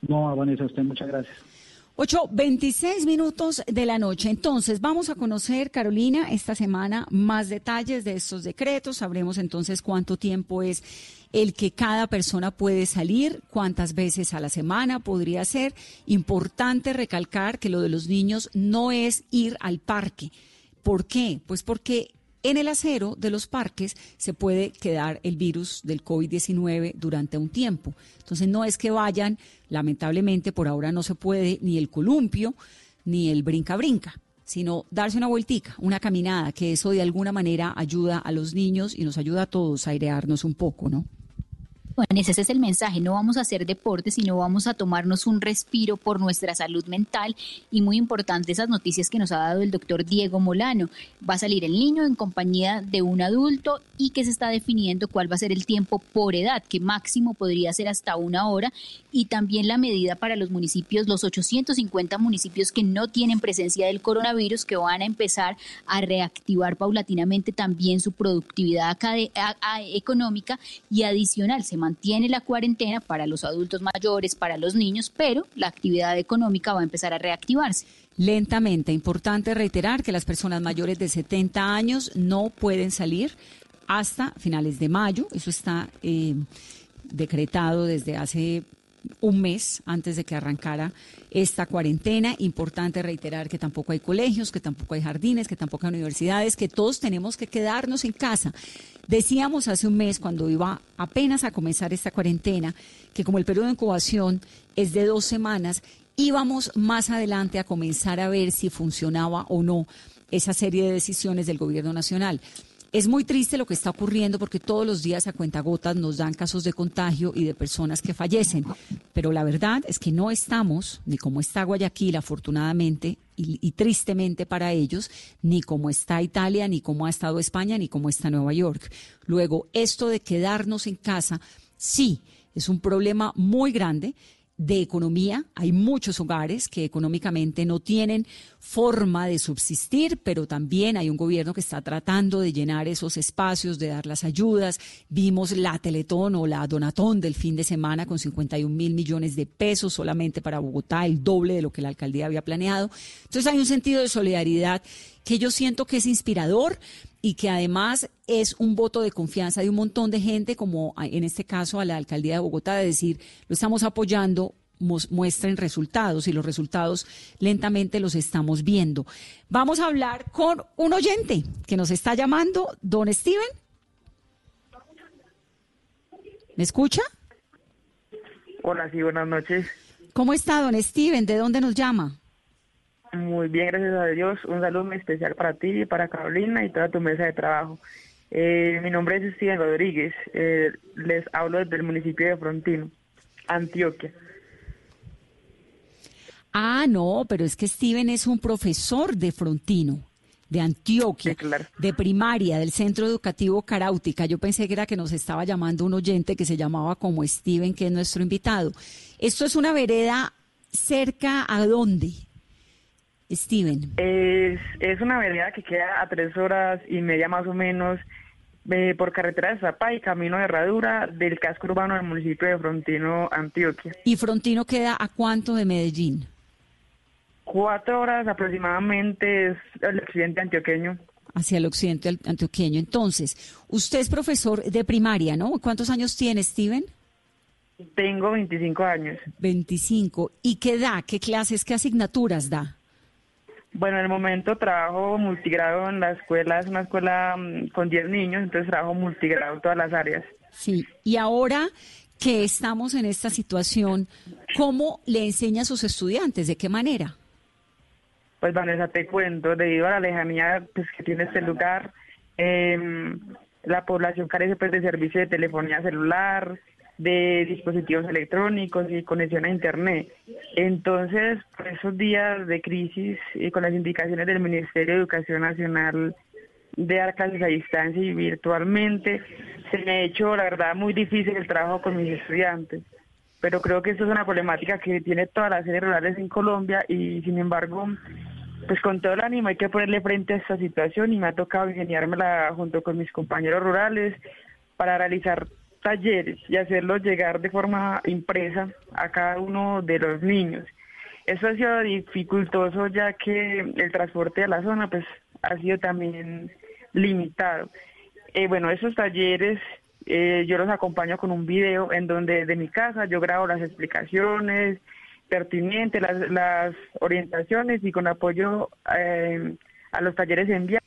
No, Vanessa, a usted muchas gracias. 8.26 minutos de la noche. Entonces, vamos a conocer, Carolina, esta semana más detalles de estos decretos. Sabremos entonces cuánto tiempo es el que cada persona puede salir, cuántas veces a la semana podría ser. Importante recalcar que lo de los niños no es ir al parque ¿Por qué? Pues porque en el acero de los parques se puede quedar el virus del COVID-19 durante un tiempo. Entonces no es que vayan, lamentablemente por ahora no se puede ni el columpio ni el brinca-brinca sino darse una vueltica, una caminada, que eso de alguna manera ayuda a los niños y nos ayuda a todos a airearnos un poco, ¿no? Bueno, ese es el mensaje, no vamos a hacer deporte, sino vamos a tomarnos un respiro por nuestra salud mental. Y muy importante esas noticias que nos ha dado el doctor Diego Molano. Va a salir el niño en compañía de un adulto y que se está definiendo cuál va a ser el tiempo por edad, que máximo podría ser hasta una hora. Y también la medida para los municipios, los 850 municipios que no tienen presencia del coronavirus, que van a empezar a reactivar paulatinamente también su productividad económica y adicional. Se mantiene la cuarentena para los adultos mayores, para los niños, pero la actividad económica va a empezar a reactivarse. Lentamente, importante reiterar que las personas mayores de 70 años no pueden salir hasta finales de mayo. Eso está eh, decretado desde hace un mes antes de que arrancara esta cuarentena. Importante reiterar que tampoco hay colegios, que tampoco hay jardines, que tampoco hay universidades, que todos tenemos que quedarnos en casa. Decíamos hace un mes, cuando iba apenas a comenzar esta cuarentena, que como el periodo de incubación es de dos semanas, íbamos más adelante a comenzar a ver si funcionaba o no esa serie de decisiones del gobierno nacional. Es muy triste lo que está ocurriendo porque todos los días a cuentagotas nos dan casos de contagio y de personas que fallecen. Pero la verdad es que no estamos, ni como está Guayaquil, afortunadamente, y, tristemente para ellos, ni como está Italia, ni como ha estado España, ni como está Nueva York. Luego, esto de quedarnos en casa, sí, es un problema muy grande de economía. Hay muchos hogares que económicamente no tienen forma de subsistir, pero también hay un gobierno que está tratando de llenar esos espacios, de dar las ayudas. Vimos la Teletón o la Donatón del fin de semana con 51 mil millones de pesos solamente para Bogotá, el doble de lo que la alcaldía había planeado. Entonces hay un sentido de solidaridad que yo siento que es inspirador y que además es un voto de confianza de un montón de gente, como en este caso a la alcaldía de Bogotá, de decir, lo estamos apoyando, muestren resultados y los resultados lentamente los estamos viendo. Vamos a hablar con un oyente que nos está llamando, don Steven. ¿Me escucha? Hola, sí, buenas noches. ¿Cómo está, don Steven? ¿De dónde nos llama? Muy bien, gracias a Dios. Un saludo muy especial para ti, para Carolina y toda tu mesa de trabajo. Eh, mi nombre es Steven Rodríguez. Eh, les hablo desde el municipio de Frontino, Antioquia. Ah, no, pero es que Steven es un profesor de Frontino, de Antioquia, de primaria, del Centro Educativo Caráutica. Yo pensé que era que nos estaba llamando un oyente que se llamaba como Steven, que es nuestro invitado. Esto es una vereda cerca a dónde? Steven. Es, es una vereda que queda a tres horas y media más o menos eh, por carretera de Zapá y camino de Herradura del casco urbano del municipio de Frontino, Antioquia. ¿Y Frontino queda a cuánto de Medellín? Cuatro horas aproximadamente es el occidente antioqueño. Hacia el occidente antioqueño. Entonces, usted es profesor de primaria, ¿no? ¿Cuántos años tiene, Steven? Tengo 25 años. 25. ¿Y qué da? ¿Qué clases, qué asignaturas da? Bueno, en el momento trabajo multigrado en la escuela, es una escuela mm, con 10 niños, entonces trabajo multigrado en todas las áreas. Sí, y ahora que estamos en esta situación, ¿cómo le enseña a sus estudiantes? ¿De qué manera? Pues Vanessa, te cuento, debido a la lejanía pues, que tiene este lugar, eh, la población carece pues, de servicio de telefonía celular, de dispositivos electrónicos y conexión a Internet. Entonces, esos días de crisis y con las indicaciones del Ministerio de Educación Nacional de dar clases a distancia y virtualmente, se me ha hecho, la verdad, muy difícil el trabajo con mis estudiantes. Pero creo que esto es una problemática que tiene todas las sedes rurales en Colombia y, sin embargo, pues con todo el ánimo hay que ponerle frente a esta situación y me ha tocado ingeniármela junto con mis compañeros rurales para realizar talleres y hacerlos llegar de forma impresa a cada uno de los niños. Eso ha sido dificultoso ya que el transporte a la zona pues ha sido también limitado. Eh, bueno, esos talleres eh, yo los acompaño con un video en donde de mi casa yo grabo las explicaciones pertinentes, las, orientaciones y con apoyo eh, a los talleres enviados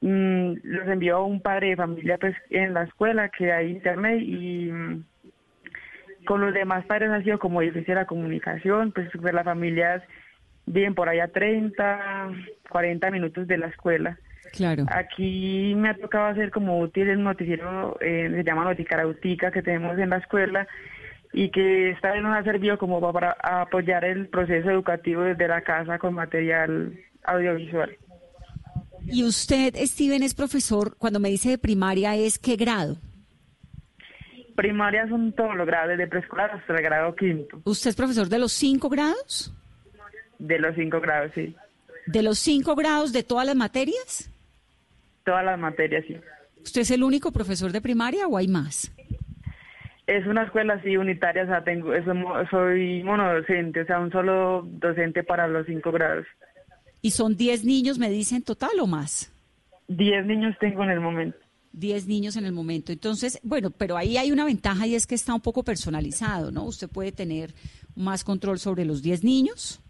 mm, los envió un padre de familia pues en la escuela que hay internet y mm, con los demás padres ha sido como difícil la comunicación, pues, pues las familias viven por allá 30, 40 minutos de la escuela. Claro. Aquí me ha tocado hacer como útil el noticiero, eh, se llama Noticarautica, que tenemos en la escuela y que esta vez nos ha servido como para apoyar el proceso educativo desde la casa con material audiovisual. Y usted, Steven, es profesor, cuando me dice de primaria, ¿es qué grado? Primaria son todos los grados, desde preescolar hasta el grado quinto. ¿Usted es profesor de los cinco grados? De los cinco grados, sí. ¿De los cinco grados de todas las materias? Todas las materias, sí. ¿Usted es el único profesor de primaria o hay más? Es una escuela así unitaria, o sea, tengo, soy monodocente, o sea, un solo docente para los cinco grados. ¿Y son diez niños, me dicen, total o más? Diez niños tengo en el momento. Diez niños en el momento. Entonces, bueno, pero ahí hay una ventaja y es que está un poco personalizado, ¿no? Usted puede tener más control sobre los diez niños.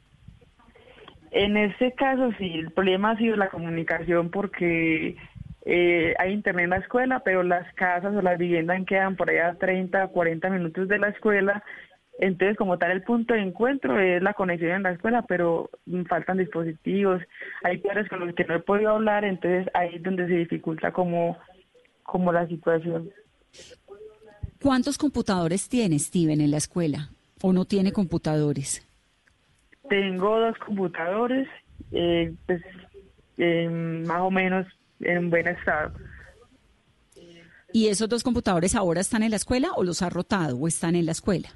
En este caso sí, el problema ha sido la comunicación porque eh, hay internet en la escuela, pero las casas o las viviendas quedan por allá 30, 40 minutos de la escuela. Entonces, como tal, el punto de encuentro es la conexión en la escuela, pero faltan dispositivos. Hay padres con los que no he podido hablar, entonces ahí es donde se dificulta como, como la situación. ¿Cuántos computadores tiene Steven en la escuela o no tiene computadores? Tengo dos computadores, eh, pues más o menos en buen estado. ¿Y esos dos computadores ahora están en la escuela o los ha rotado o están en la escuela?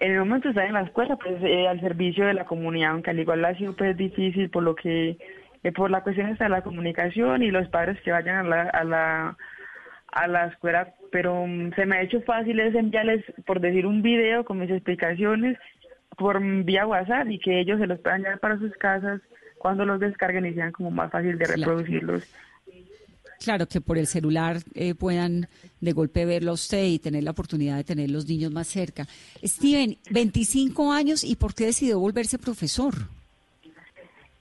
En el momento están en la escuela, pues eh, al servicio de la comunidad, aunque al igual ha sido pues difícil por lo que, eh, por la cuestión de la comunicación y los padres que vayan a la, a la, a la escuela, pero mm, se me ha hecho fácil es enviarles, por decir, un video con mis explicaciones por vía WhatsApp y que ellos se los puedan llevar para sus casas cuando los descarguen y sean como más fácil de reproducirlos. Claro, que por el celular eh, puedan de golpe verlo a usted y tener la oportunidad de tener los niños más cerca. Steven, 25 años y ¿por qué decidió volverse profesor?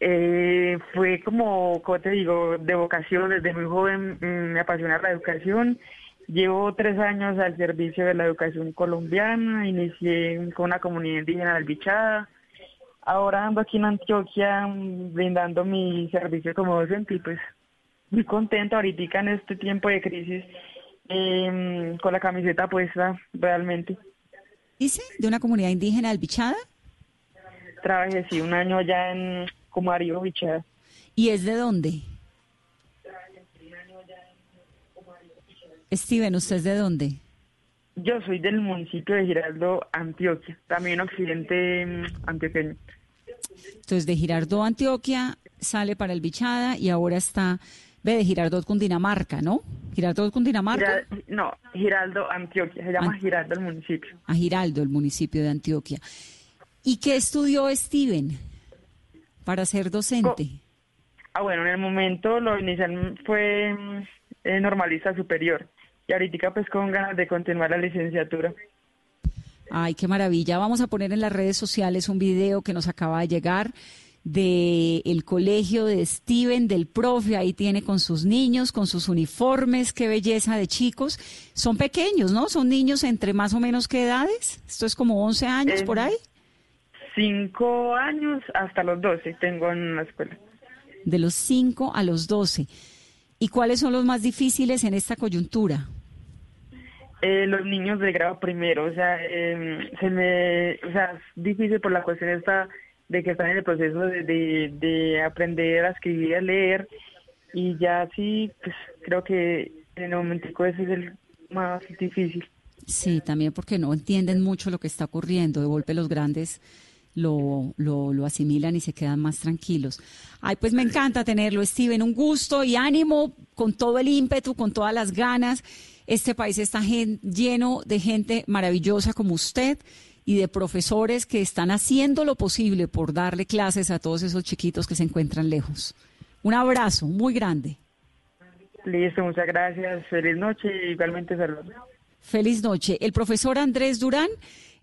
Eh, fue como, como te digo, de vocación, desde muy joven mm, me apasiona la educación. Llevo tres años al servicio de la educación colombiana, inicié con una comunidad indígena albichada. Ahora ando aquí en Antioquia mm, brindando mi servicio como docente y pues muy contenta ahorita en este tiempo de crisis em, con la camiseta puesta realmente. ¿Dice? ¿De una comunidad indígena albichada? Trabajé, sí, un año allá en Comario, Bichada. ¿Y es de dónde? Steven, ¿usted es de dónde? Yo soy del municipio de Giraldo, Antioquia, también occidente em, antioqueño. Entonces, de Girardot, Antioquia, sale para el Bichada y ahora está Ve de Girardot, Cundinamarca, ¿no? Girardot, Cundinamarca. no, Giraldo, Antioquia. Se llama Giraldo el municipio. A Giraldo, el municipio de Antioquia. ¿Y qué estudió Steven para ser docente? ah, bueno, en el momento lo inicial fue eh, normalista superior. Y ahorita pues con ganas de continuar la licenciatura. Ay, qué maravilla. Vamos a poner en las redes sociales un video que nos acaba de llegar del el colegio de Steven, del profe, ahí tiene con sus niños, con sus uniformes, qué belleza de chicos. Son pequeños, ¿no? Son niños entre más o menos qué edades. Esto es como 11 años por ahí. Cinco años hasta los 12 tengo en la escuela. De los 5 a los 12. ¿Y cuáles son los más difíciles en esta coyuntura? Eh, los niños de grado primero, o sea, em, se me, o sea, es difícil por la cuestión esta de que están en el proceso de, de, aprender a escribir a leer y ya sí, pues creo que en el momentico ese es el más difícil. Sí, también porque no entienden mucho lo que está ocurriendo. De golpe los grandes lo, lo, lo, asimilan y se quedan más tranquilos. Ay, pues me encanta tenerlo, Steven. Un gusto y ánimo con todo el ímpetu, con todas las ganas. Este país está lleno de gente maravillosa como usted y de profesores que están haciendo lo posible por darle clases a todos esos chiquitos que se encuentran lejos. Un abrazo muy grande. Listo, muchas gracias. Feliz noche y igualmente saludos. Feliz noche. El profesor Andrés Durán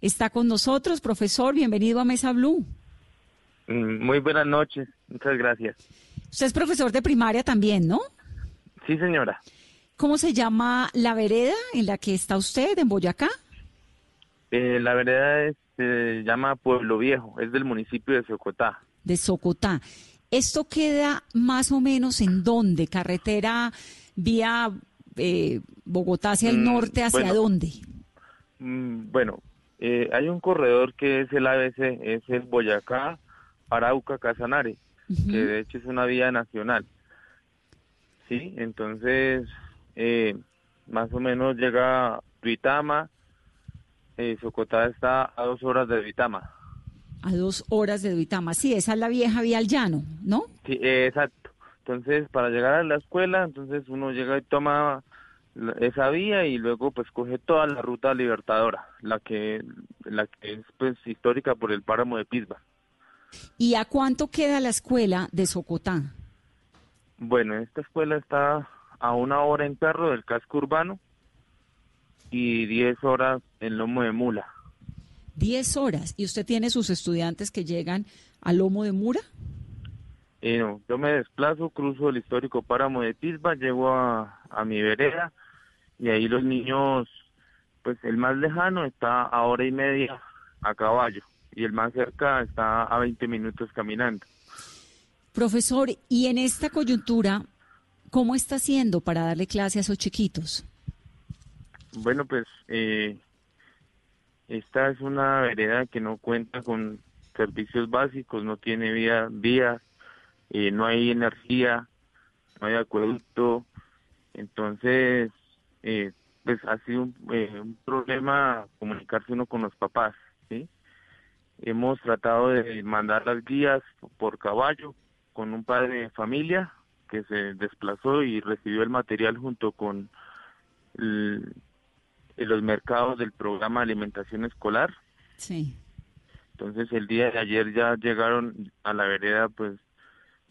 está con nosotros. Profesor, bienvenido a Mesa Blue. Mm, muy buenas noches, muchas gracias. Usted es profesor de primaria también, ¿no? Sí, señora. ¿Cómo se llama la vereda en la que está usted, en Boyacá? Eh, la vereda se llama Pueblo Viejo, es del municipio de Socotá. De Socotá. ¿Esto queda más o menos en dónde? ¿Carretera vía eh, Bogotá hacia el Mm, norte? ¿Hacia bueno. dónde? Mm, bueno, eh, hay un corredor que es el ABC, es el Boyacá, Arauca, Casanare, que de hecho es una vía nacional. Sí, entonces eh, más o menos llega a Duitama, eh, Socotá está a dos horas de Duitama. A dos horas de Duitama. Sí, esa es la vieja vía al llano, ¿no? Sí, eh, exacto. Entonces, para llegar a la escuela, entonces uno llega y toma esa vía y luego pues coge toda la ruta libertadora, la que la que es pues histórica por el páramo de Pisba. ¿Y a cuánto queda la escuela de Socotá? Bueno, esta escuela está a una hora en carro del casco urbano y 10 horas en lomo de mula. Diez horas. ¿Y usted tiene sus estudiantes que llegan al lomo de Mura? Y no, yo me desplazo, cruzo el histórico páramo de Pisba, llego a, a mi vereda y ahí los niños, pues el más lejano está a hora y media a caballo y el más cerca está a 20 minutos caminando. Profesor, y en esta coyuntura, ¿cómo está haciendo para darle clase a esos chiquitos? Bueno, pues eh, esta es una vereda que no cuenta con servicios básicos, no tiene vía, vías, eh, no hay energía, no hay acueducto, entonces eh, pues ha sido un, eh, un problema comunicarse uno con los papás, ¿sí? Hemos tratado de mandar las guías por caballo con un padre de familia que se desplazó y recibió el material junto con el- en los mercados del programa de alimentación escolar. Sí. Entonces el día de ayer ya llegaron a la vereda pues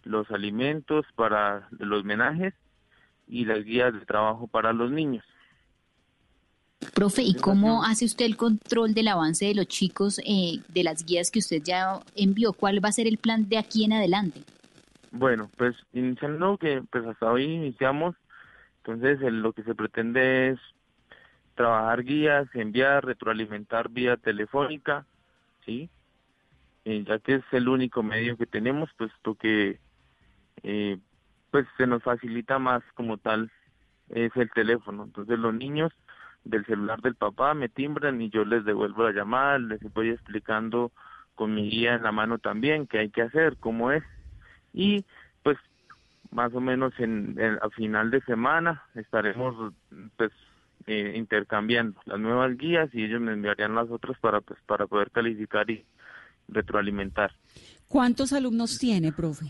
los alimentos para los menajes y las guías de trabajo para los niños. Profe, ¿y cómo hace usted el control del avance de los chicos eh, de las guías que usted ya envió? ¿Cuál va a ser el plan de aquí en adelante? Bueno, pues iniciando que pues hasta hoy iniciamos, entonces el- lo que se pretende es trabajar guías, enviar, retroalimentar vía telefónica, ¿sí? Eh, ya que es el único medio que tenemos, puesto que eh, pues se nos facilita más como tal es el teléfono. Entonces los niños del celular del papá me timbran y yo les devuelvo la llamada, les voy explicando con mi guía en la mano también qué hay que hacer, cómo es y pues más o menos en, en- a final de semana estaremos pues eh, intercambiando las nuevas guías y ellos me enviarían las otras para pues para poder calificar y retroalimentar ¿Cuántos alumnos tiene, profe?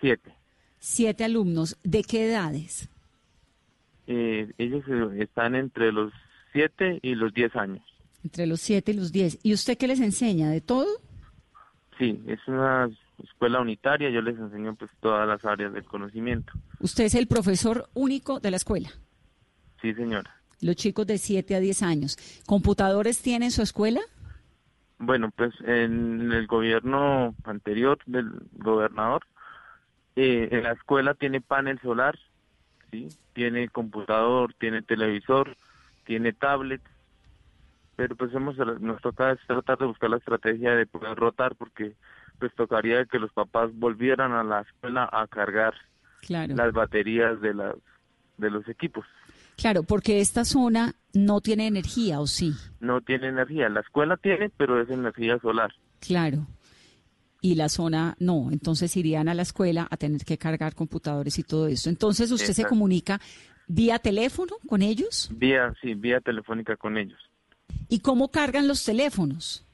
siete Siete alumnos. ¿De qué edades? Eh, ellos eh, están entre los siete y los diez años Entre los siete y los diez. ¿Y usted qué les enseña? ¿De todo? sí es una escuela unitaria yo les enseño pues todas las áreas del conocimiento Usted es el profesor único de la escuela. Sí señora Los chicos de 7 a 10 años. ¿Computadores tienen en su escuela? Bueno, pues en el gobierno anterior del gobernador, eh, en la escuela tiene panel solar, sí, tiene computador, tiene televisor, tiene tablet, pero pues hemos, nos toca tratar de buscar la estrategia de poder rotar porque pues tocaría que los papás volvieran a la escuela a cargar Claro. las baterías de las de los equipos. Claro, porque esta zona no tiene energía, ¿o sí? No tiene energía, la escuela tiene, pero es energía solar. Claro. Y la zona no, entonces irían a la escuela a tener que cargar computadores y todo esto. Entonces usted se comunica vía teléfono con ellos. Vía, sí, vía telefónica con ellos. ¿Y cómo cargan los teléfonos?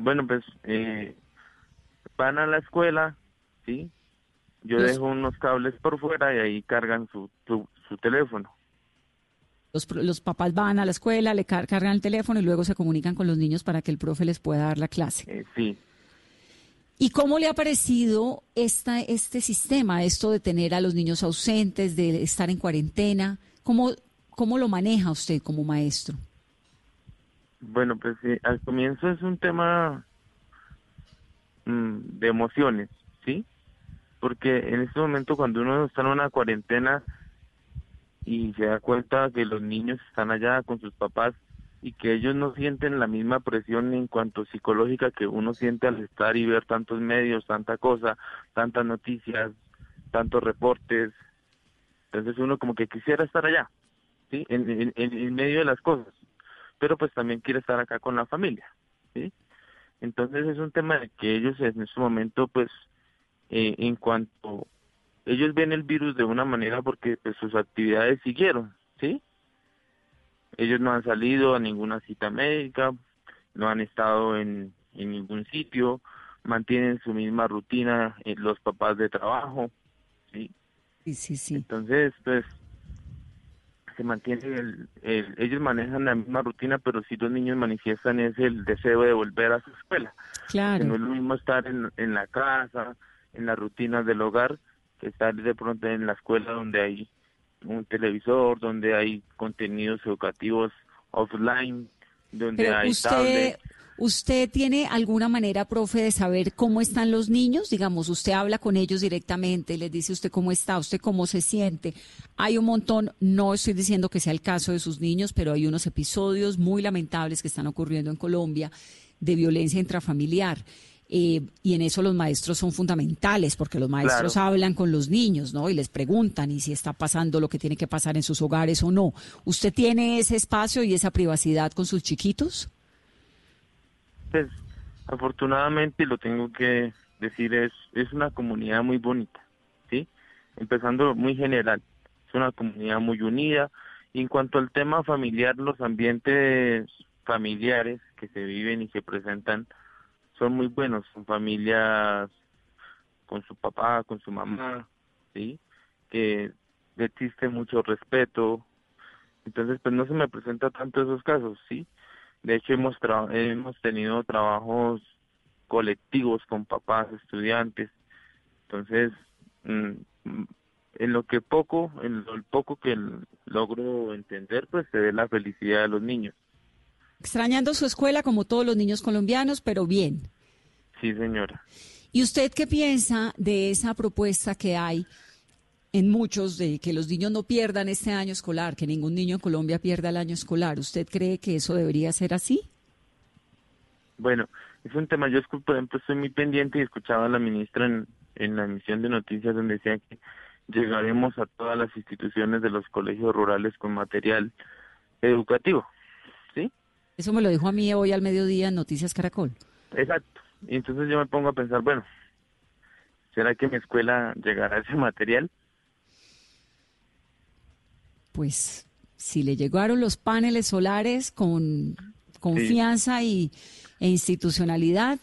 Bueno, pues eh, van a la escuela, ¿sí? Yo Los- dejo unos cables por fuera y ahí cargan su, su, su teléfono. Los, los papás van a la escuela, le car- cargan el teléfono y luego se comunican con los niños para que el profe les pueda dar la clase. Eh, sí, ¿Y cómo le ha parecido esta, este sistema, esto de tener a los niños ausentes, de estar en cuarentena? ¿Cómo, cómo lo maneja usted como maestro? bueno, pues sí, al comienzo es un tema mm, de emociones, ¿sí? porque en este momento cuando uno está en una cuarentena y se da cuenta que los niños están allá con sus papás y que ellos no sienten la misma presión en cuanto psicológica que uno siente al estar y ver tantos medios, tanta cosa, tantas noticias, tantos reportes. Entonces uno como que quisiera estar allá, ¿sí? En, en, medio de las cosas, pero pues también quiere estar acá con la familia, ¿sí? Entonces es un tema de que ellos en este momento pues eh, en cuanto ellos ven el virus de una manera porque pues, sus actividades siguieron, ¿sí? Ellos no han salido a ninguna cita médica, no han estado en, en ningún sitio, mantienen su misma rutina en los papás de trabajo, ¿sí? Sí, sí, sí. Entonces, pues, se mantiene, el, ellos manejan la misma rutina, pero si los niños manifiestan es el deseo de volver a su escuela. Claro. no es lo mismo estar en, en la casa, en la rutina del hogar, estar de pronto en la escuela donde hay un televisor, donde hay contenidos educativos offline, donde hay usted, ¿Usted tiene alguna manera, profe, de saber cómo están los niños? Digamos, usted habla con ellos directamente, les dice usted cómo está, usted cómo se siente. Hay un montón, no estoy diciendo que sea el caso de sus niños, pero hay unos episodios muy lamentables que están ocurriendo en Colombia de violencia intrafamiliar. Eh, y en eso los maestros son fundamentales, porque los maestros hablan con los niños, ¿no? Y les preguntan y si está pasando lo que tiene que pasar en sus hogares o no. ¿Usted tiene ese espacio y esa privacidad con sus chiquitos? Pues afortunadamente, lo tengo que decir, es, es una comunidad muy bonita, ¿sí? Empezando muy general, es una comunidad muy unida. Y en cuanto al tema familiar, los ambientes familiares que se viven y se presentan, son muy buenos, son familias con su papá, con su mamá, ¿sí? Que existe mucho respeto. Entonces, pues no se me presenta tanto esos casos, ¿sí? De hecho, hemos, hemos tenido trabajos colectivos con papás, estudiantes. Entonces, mm, en lo que poco, en lo poco que logro entender, pues se ve la felicidad de los niños. Extrañando su escuela como todos los niños colombianos, pero bien. Sí, señora. ¿Y usted qué piensa de esa propuesta que hay en muchos de que los niños no pierdan este año escolar, que ningún niño en Colombia pierda el año escolar? ¿Usted cree que eso debería ser así? Bueno, es un tema, yo por ejemplo estoy muy pendiente y escuchaba a la ministra en, en la emisión de noticias donde decía que llegaremos a todas las instituciones de los colegios rurales con material educativo. Eso me lo dijo a mí hoy al mediodía en Noticias Caracol. Exacto. Y entonces yo me pongo a pensar, bueno, ¿será que mi escuela llegará a ese material? Pues si le llegaron los paneles solares con confianza y, e institucionalidad,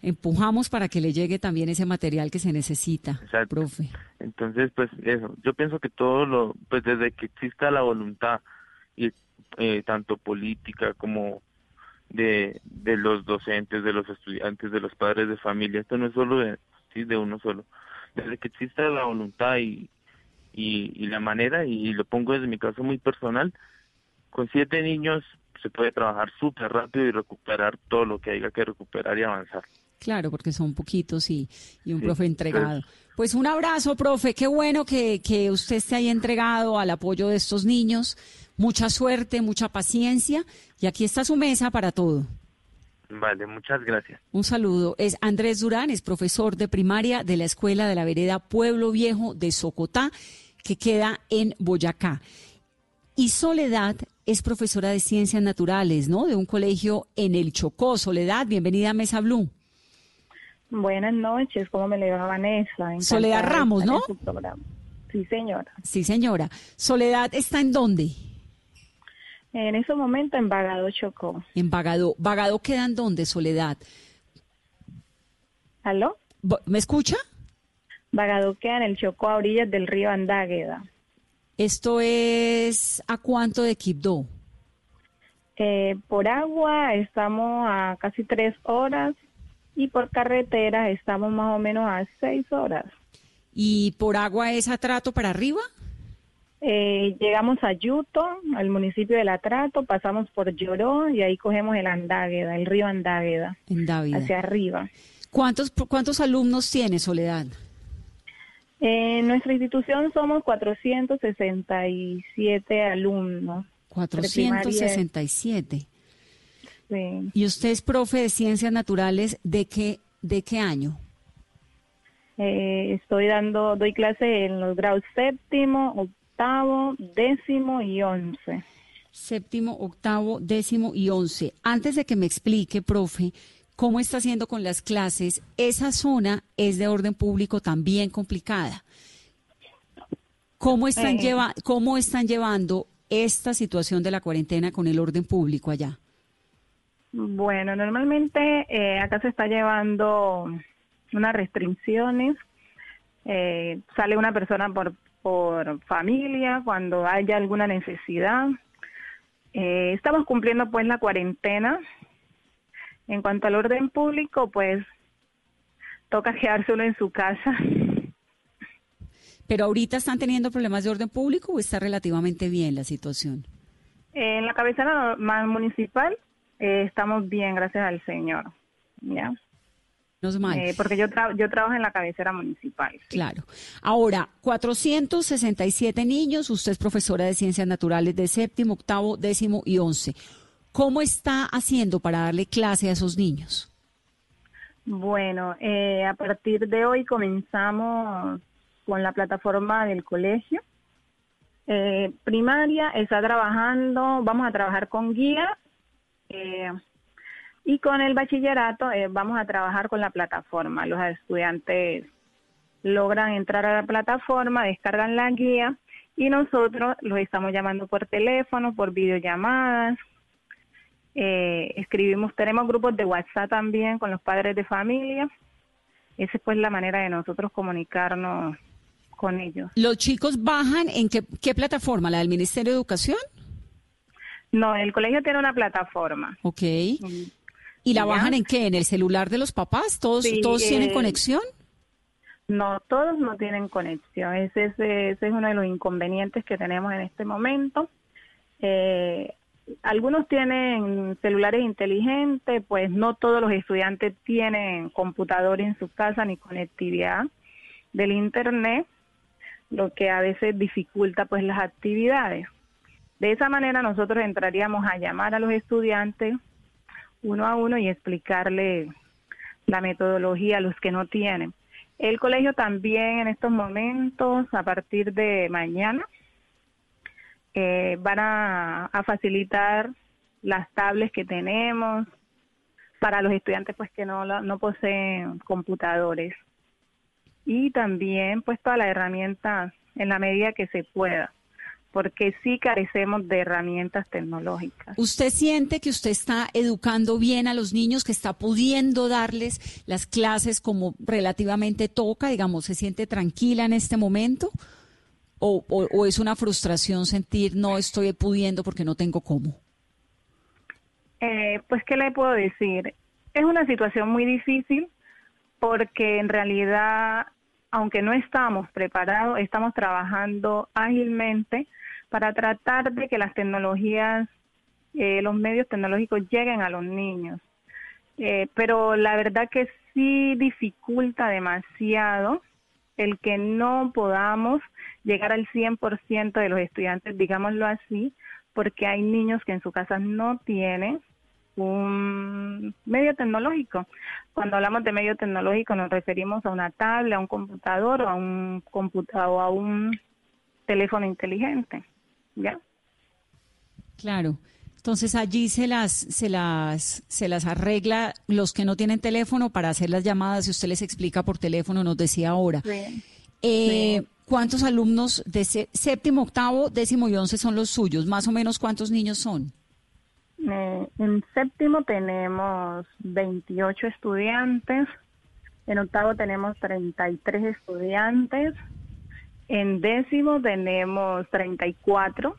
empujamos para que le llegue también ese material que se necesita, Exacto. profe. Entonces, pues eso, yo pienso que todo lo, pues desde que exista la voluntad y eh, tanto política como de, de los docentes, de los estudiantes, de los padres de familia. Esto no es solo de, sí, de uno solo. Desde que exista la voluntad y, y, la manera, y lo pongo desde mi caso muy personal, con siete niños se puede trabajar súper rápido y recuperar todo lo que haya que recuperar y avanzar. Claro, porque son poquitos y, y un profe entregado. Pues un abrazo, profe. Qué bueno que, que usted esté ahí entregado al apoyo de estos niños. Mucha suerte, mucha paciencia. Y aquí está su mesa para todo. Vale, muchas gracias. Un saludo. Es Andrés Durán, es profesor de primaria de la Escuela de la Vereda Pueblo Viejo de Socotá, que queda en Boyacá. Y Soledad es profesora de ciencias naturales, ¿no? De un colegio en el Chocó. Soledad, bienvenida a Mesa Blue. Buenas noches, ¿cómo me le va Vanessa? Soledad Ramos, ¿no? Sí, señora. Sí, señora. Soledad está en dónde? En ese momento en Bagado Chocó. En Bagado. ¿Bagado queda en dónde, Soledad? ¿Aló? ¿Me escucha? Bagado queda en el Chocó a orillas del río Andágueda. ¿Esto es a cuánto de Quibdó? Eh, por agua estamos a casi tres horas y por carretera estamos más o menos a seis horas. ¿Y por agua es Atrato para arriba? Eh, llegamos a Yuto, al municipio del Atrato, pasamos por Lloró y ahí cogemos el Andágueda, el río Andágueda, hacia arriba. ¿Cuántos, ¿Cuántos alumnos tiene Soledad? En nuestra institución somos 467 alumnos. 467. Sí. ¿Y usted es profe de ciencias naturales de qué, de qué año? Eh, estoy dando, doy clase en los grados séptimo, octavo, décimo y once. Séptimo, octavo, décimo y once. Antes de que me explique, profe, cómo está haciendo con las clases, esa zona es de orden público también complicada. ¿Cómo están, Eh. lleva, ¿Cómo están llevando esta situación de la cuarentena con el orden público allá? Bueno, normalmente eh, acá se está llevando unas restricciones. Eh, sale una persona por, por familia cuando haya alguna necesidad. Eh, estamos cumpliendo pues la cuarentena. En cuanto al orden público, pues toca *laughs* quedarse uno en su casa. ¿Pero ahorita están teniendo problemas de orden público o está relativamente bien la situación? En la cabecera municipal eh, estamos bien, gracias al Señor. ¿ya? Menos mal. Eh, porque yo, tra- yo trabajo en la cabecera municipal. sí. Claro. Ahora, 467 niños, usted es profesora de ciencias naturales de séptimo, octavo, décimo y once. ¿Cómo está haciendo para darle clase a esos niños? Bueno, eh, a partir de hoy comenzamos con la plataforma del colegio. Eh, primaria está trabajando, vamos a trabajar con guías eh, y con el bachillerato eh, vamos a trabajar con la plataforma. Los estudiantes logran entrar a la plataforma, descargan la guía y nosotros los estamos llamando por teléfono, por videollamadas. Eh, escribimos, tenemos grupos de WhatsApp también con los padres de familia. Esa es pues la manera de nosotros comunicarnos con ellos. ¿Los chicos bajan en qué, qué plataforma? ¿La del Ministerio de Educación? No, el colegio tiene una plataforma. Ok. ¿Y la ¿Ya? bajan en qué? ¿En el celular de los papás? ¿Todos, Sí, todos tienen eh, conexión? No, todos no tienen conexión. Ese, es- ese es uno de los inconvenientes que tenemos en este momento. Eh, algunos tienen celulares inteligentes, pues no todos los estudiantes tienen computador en su casa ni conectividad del internet, lo que a veces dificulta pues las actividades. De esa manera nosotros entraríamos a llamar a los estudiantes uno a uno y explicarle la metodología a los que no tienen. El colegio también en estos momentos, a partir de mañana, eh, van a, a facilitar las tablets que tenemos para los estudiantes pues que no, no poseen computadores y también pues todas las herramientas en la medida que se pueda porque sí carecemos de herramientas tecnológicas. ¿Usted siente que usted está educando bien a los niños, que está pudiendo darles las clases como relativamente toca? Digamos, ¿se siente tranquila en este momento? ¿O, o- o es una frustración sentir no estoy pudiendo porque no tengo cómo? Eh, pues, ¿qué le puedo decir? Es una situación muy difícil porque en realidad, aunque no estamos preparados, estamos trabajando ágilmente para tratar de que las tecnologías, eh, los medios tecnológicos lleguen a los niños. Eh, pero la verdad que sí dificulta demasiado el que no podamos llegar al 100% de los estudiantes, digámoslo así, porque hay niños que en su casa no tienen un medio tecnológico. Cuando hablamos de medio tecnológico nos referimos a una tablet, a un computador o a un computa o a un teléfono inteligente, ¿ya? Claro. Entonces allí se las, se las, se las arregla los que no tienen teléfono para hacer las llamadas y usted les explica por teléfono, nos decía ahora. Sí. Eh, ¿Cuántos alumnos de sé- séptimo, octavo, décimo y once son los suyos? Más o menos cuántos niños son. Eh, en séptimo tenemos 28 estudiantes, en octavo tenemos 33 estudiantes, en décimo tenemos 34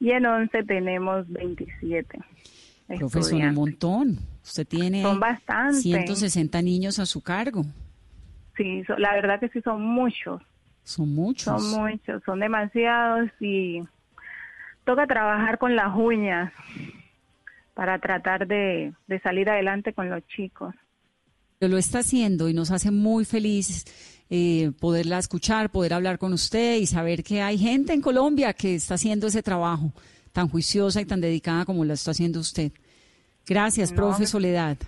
y en once tenemos 27 Profe, son un montón. Usted tiene Son bastantes. 160 niños a su cargo. Sí, so- la verdad que sí son muchos, Son muchos. son muchos, son demasiados y toca trabajar con las uñas para tratar de, de salir adelante con los chicos. Lo está haciendo y nos hace muy felices eh, poderla escuchar, poder hablar con usted y saber que hay gente en Colombia que está haciendo ese trabajo tan juiciosa y tan dedicada como lo está haciendo usted. Gracias, profe Soledad.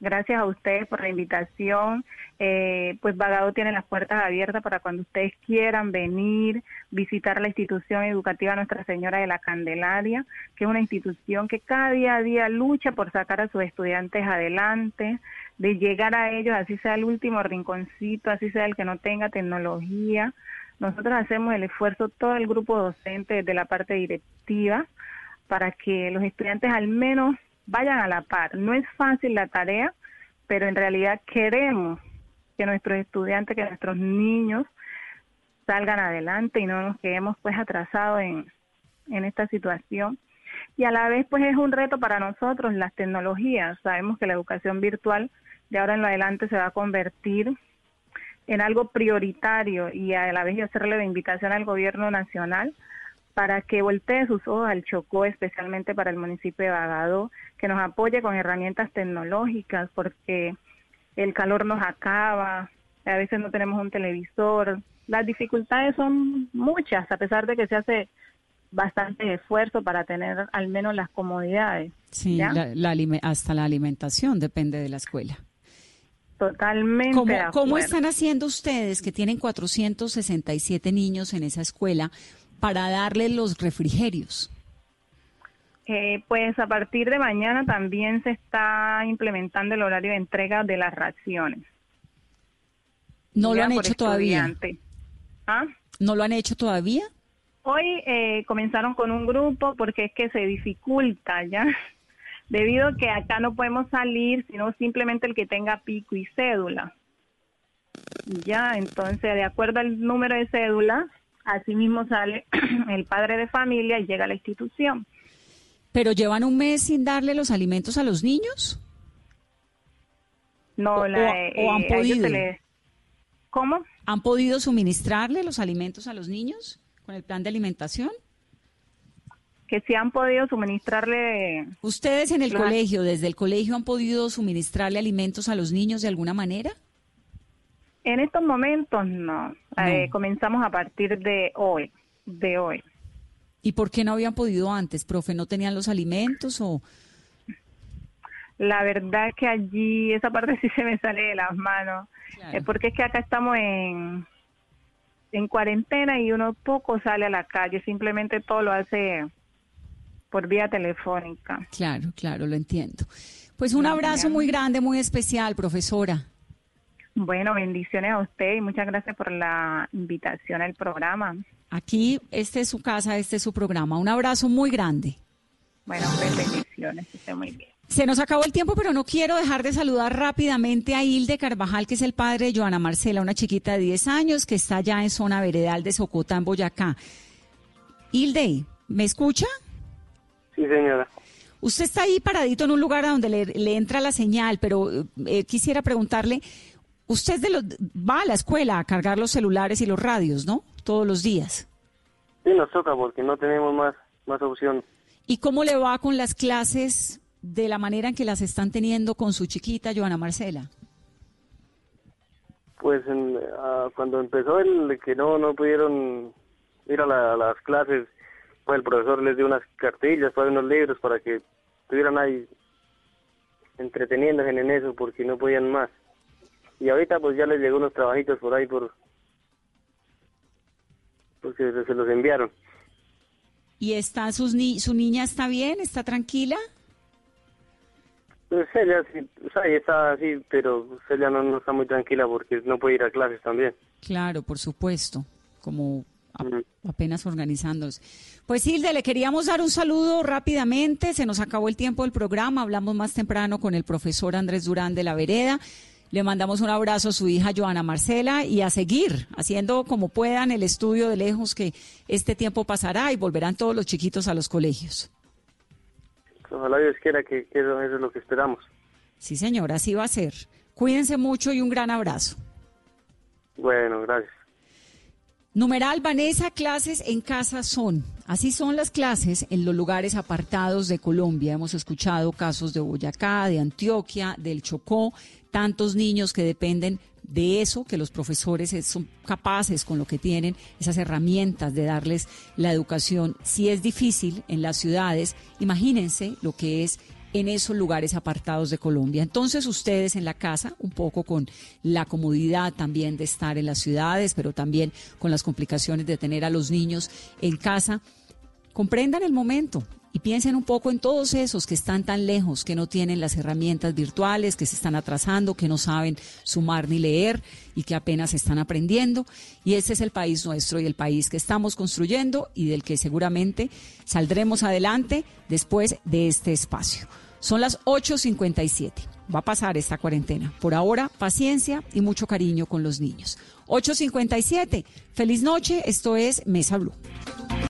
Gracias a ustedes por la invitación. Eh, pues Vagado tiene las puertas abiertas para cuando ustedes quieran venir, visitar la institución educativa Nuestra Señora de la Candelaria, que es una institución que cada día a día lucha por sacar a sus estudiantes adelante, de llegar a ellos, así sea el último rinconcito, así sea el que no tenga tecnología. Nosotros hacemos el esfuerzo, todo el grupo docente de la parte directiva, para que los estudiantes al menos vayan a la par. No es fácil la tarea, pero en realidad queremos que nuestros estudiantes, que nuestros niños salgan adelante y no nos quedemos pues atrasados en, en esta situación. Y a la vez pues es un reto para nosotros las tecnologías. Sabemos que la educación virtual de ahora en lo adelante se va a convertir en algo prioritario y a la vez yo hacerle la invitación al gobierno nacional para que voltee sus ojos al Chocó, especialmente para el municipio de Bagado, que nos apoye con herramientas tecnológicas, porque el calor nos acaba, a veces no tenemos un televisor, las dificultades son muchas, a pesar de que se hace bastante esfuerzo para tener al menos las comodidades. Sí, hasta la alimentación depende de la escuela. Totalmente. ¿Cómo, ¿Cómo están haciendo ustedes que tienen 467 niños en esa escuela para darle los refrigerios? Eh, pues a partir de mañana también se está implementando el horario de entrega de las raciones. ¿No lo han hecho todavía? ¿Ah? ¿No lo han hecho todavía? Hoy eh, comenzaron con un grupo porque es que se dificulta ya, *laughs* debido a que acá no podemos salir sino simplemente el que tenga pico y cédula. Ya, entonces de acuerdo al número de cédula, Asimismo sale *clears throat* el padre de familia y llega a la institución. ¿Pero llevan un mes sin darle los alimentos a los niños? No, la, o, han podido. ¿Cómo? ¿Han podido suministrarle los alimentos a los niños con el plan de alimentación? Que sí han podido suministrarle. ¿Ustedes en el colegio, desde el colegio, han podido suministrarle alimentos a los niños de alguna manera? En estos momentos no. Eh, comenzamos a partir de hoy, de hoy. ¿Y por qué no habían podido antes, profe? ¿No tenían los alimentos o...? La verdad que allí esa parte *laughs* sí se me sale de las manos, eh, porque es que acá estamos en, en cuarentena y uno poco sale a la calle, simplemente todo lo hace por vía telefónica. Claro, claro, lo entiendo. Pues un abrazo muy grande, muy especial, profesora. Bueno, bendiciones a usted y muchas gracias por la invitación al programa. Aquí, este es su casa, este es su programa. Un abrazo muy grande. Bueno, pues bendiciones, que esté muy bien. Se nos acabó el tiempo, pero no quiero dejar de saludar rápidamente a Hilde Carvajal, que es el padre de Joana Marcela, una chiquita de 10 años que está ya en zona veredal de Socotá, en Boyacá. Hilde, ¿me escucha? Sí, señora. Usted está ahí paradito en un lugar donde le, entra la señal, pero eh, quisiera preguntarle, Usted de va a la escuela a cargar los celulares y los radios, ¿no? Todos los días. Sí, nos toca porque no tenemos más, más opción. ¿Y cómo le va con las clases de la manera en que las están teniendo con su chiquita, Joana Marcela? Pues ah, cuando empezó el que no, no pudieron ir a, las clases, pues el profesor les dio unas cartillas, pues unos libros para que estuvieran ahí entreteniéndose en eso porque no podían más y ahorita pues ya les llegó unos trabajitos por ahí por porque se los enviaron. ¿Y está sus ni su niña está bien? ¿Está tranquila? Pues ella sí, o sea, está así, pero ella no, no, está muy tranquila porque no puede ir a clases también. Claro, por supuesto, como apenas organizándose. Pues Hilde, le queríamos dar un saludo rápidamente, se nos acabó el tiempo del programa, hablamos más temprano con el profesor Andrés Durán de la Vereda. Le mandamos un abrazo a su hija Joana Marcela y a seguir haciendo como puedan el estudio de lejos que este tiempo pasará y volverán todos los chiquitos a los colegios. Ojalá Dios quiera que, eso, es lo que esperamos. Sí, señor, así va a ser. Cuídense mucho y un gran abrazo. Bueno, gracias. Numeral Vanessa, clases en casa son. Así son las clases en los lugares apartados de Colombia. Hemos escuchado casos de Boyacá, de Antioquia, del Chocó, tantos niños que dependen de eso que los profesores son capaces con lo que tienen, esas herramientas de darles la educación. Si es difícil en las ciudades, imagínense lo que es en esos lugares apartados de Colombia. Entonces ustedes en la casa, un poco con la comodidad también de estar en las ciudades, pero también con las complicaciones de tener a los niños en casa, comprendan el momento y piensen un poco en todos esos que están tan lejos, que no tienen las herramientas virtuales, que se están atrasando, que no saben sumar ni leer y que apenas están aprendiendo. Y este es el país nuestro y el país que estamos construyendo y del que seguramente saldremos adelante después de este espacio. Son las 8.57. Va a pasar esta cuarentena. Por ahora, paciencia y mucho cariño con los niños. 8.57. Feliz noche. Esto es Mesa Blue.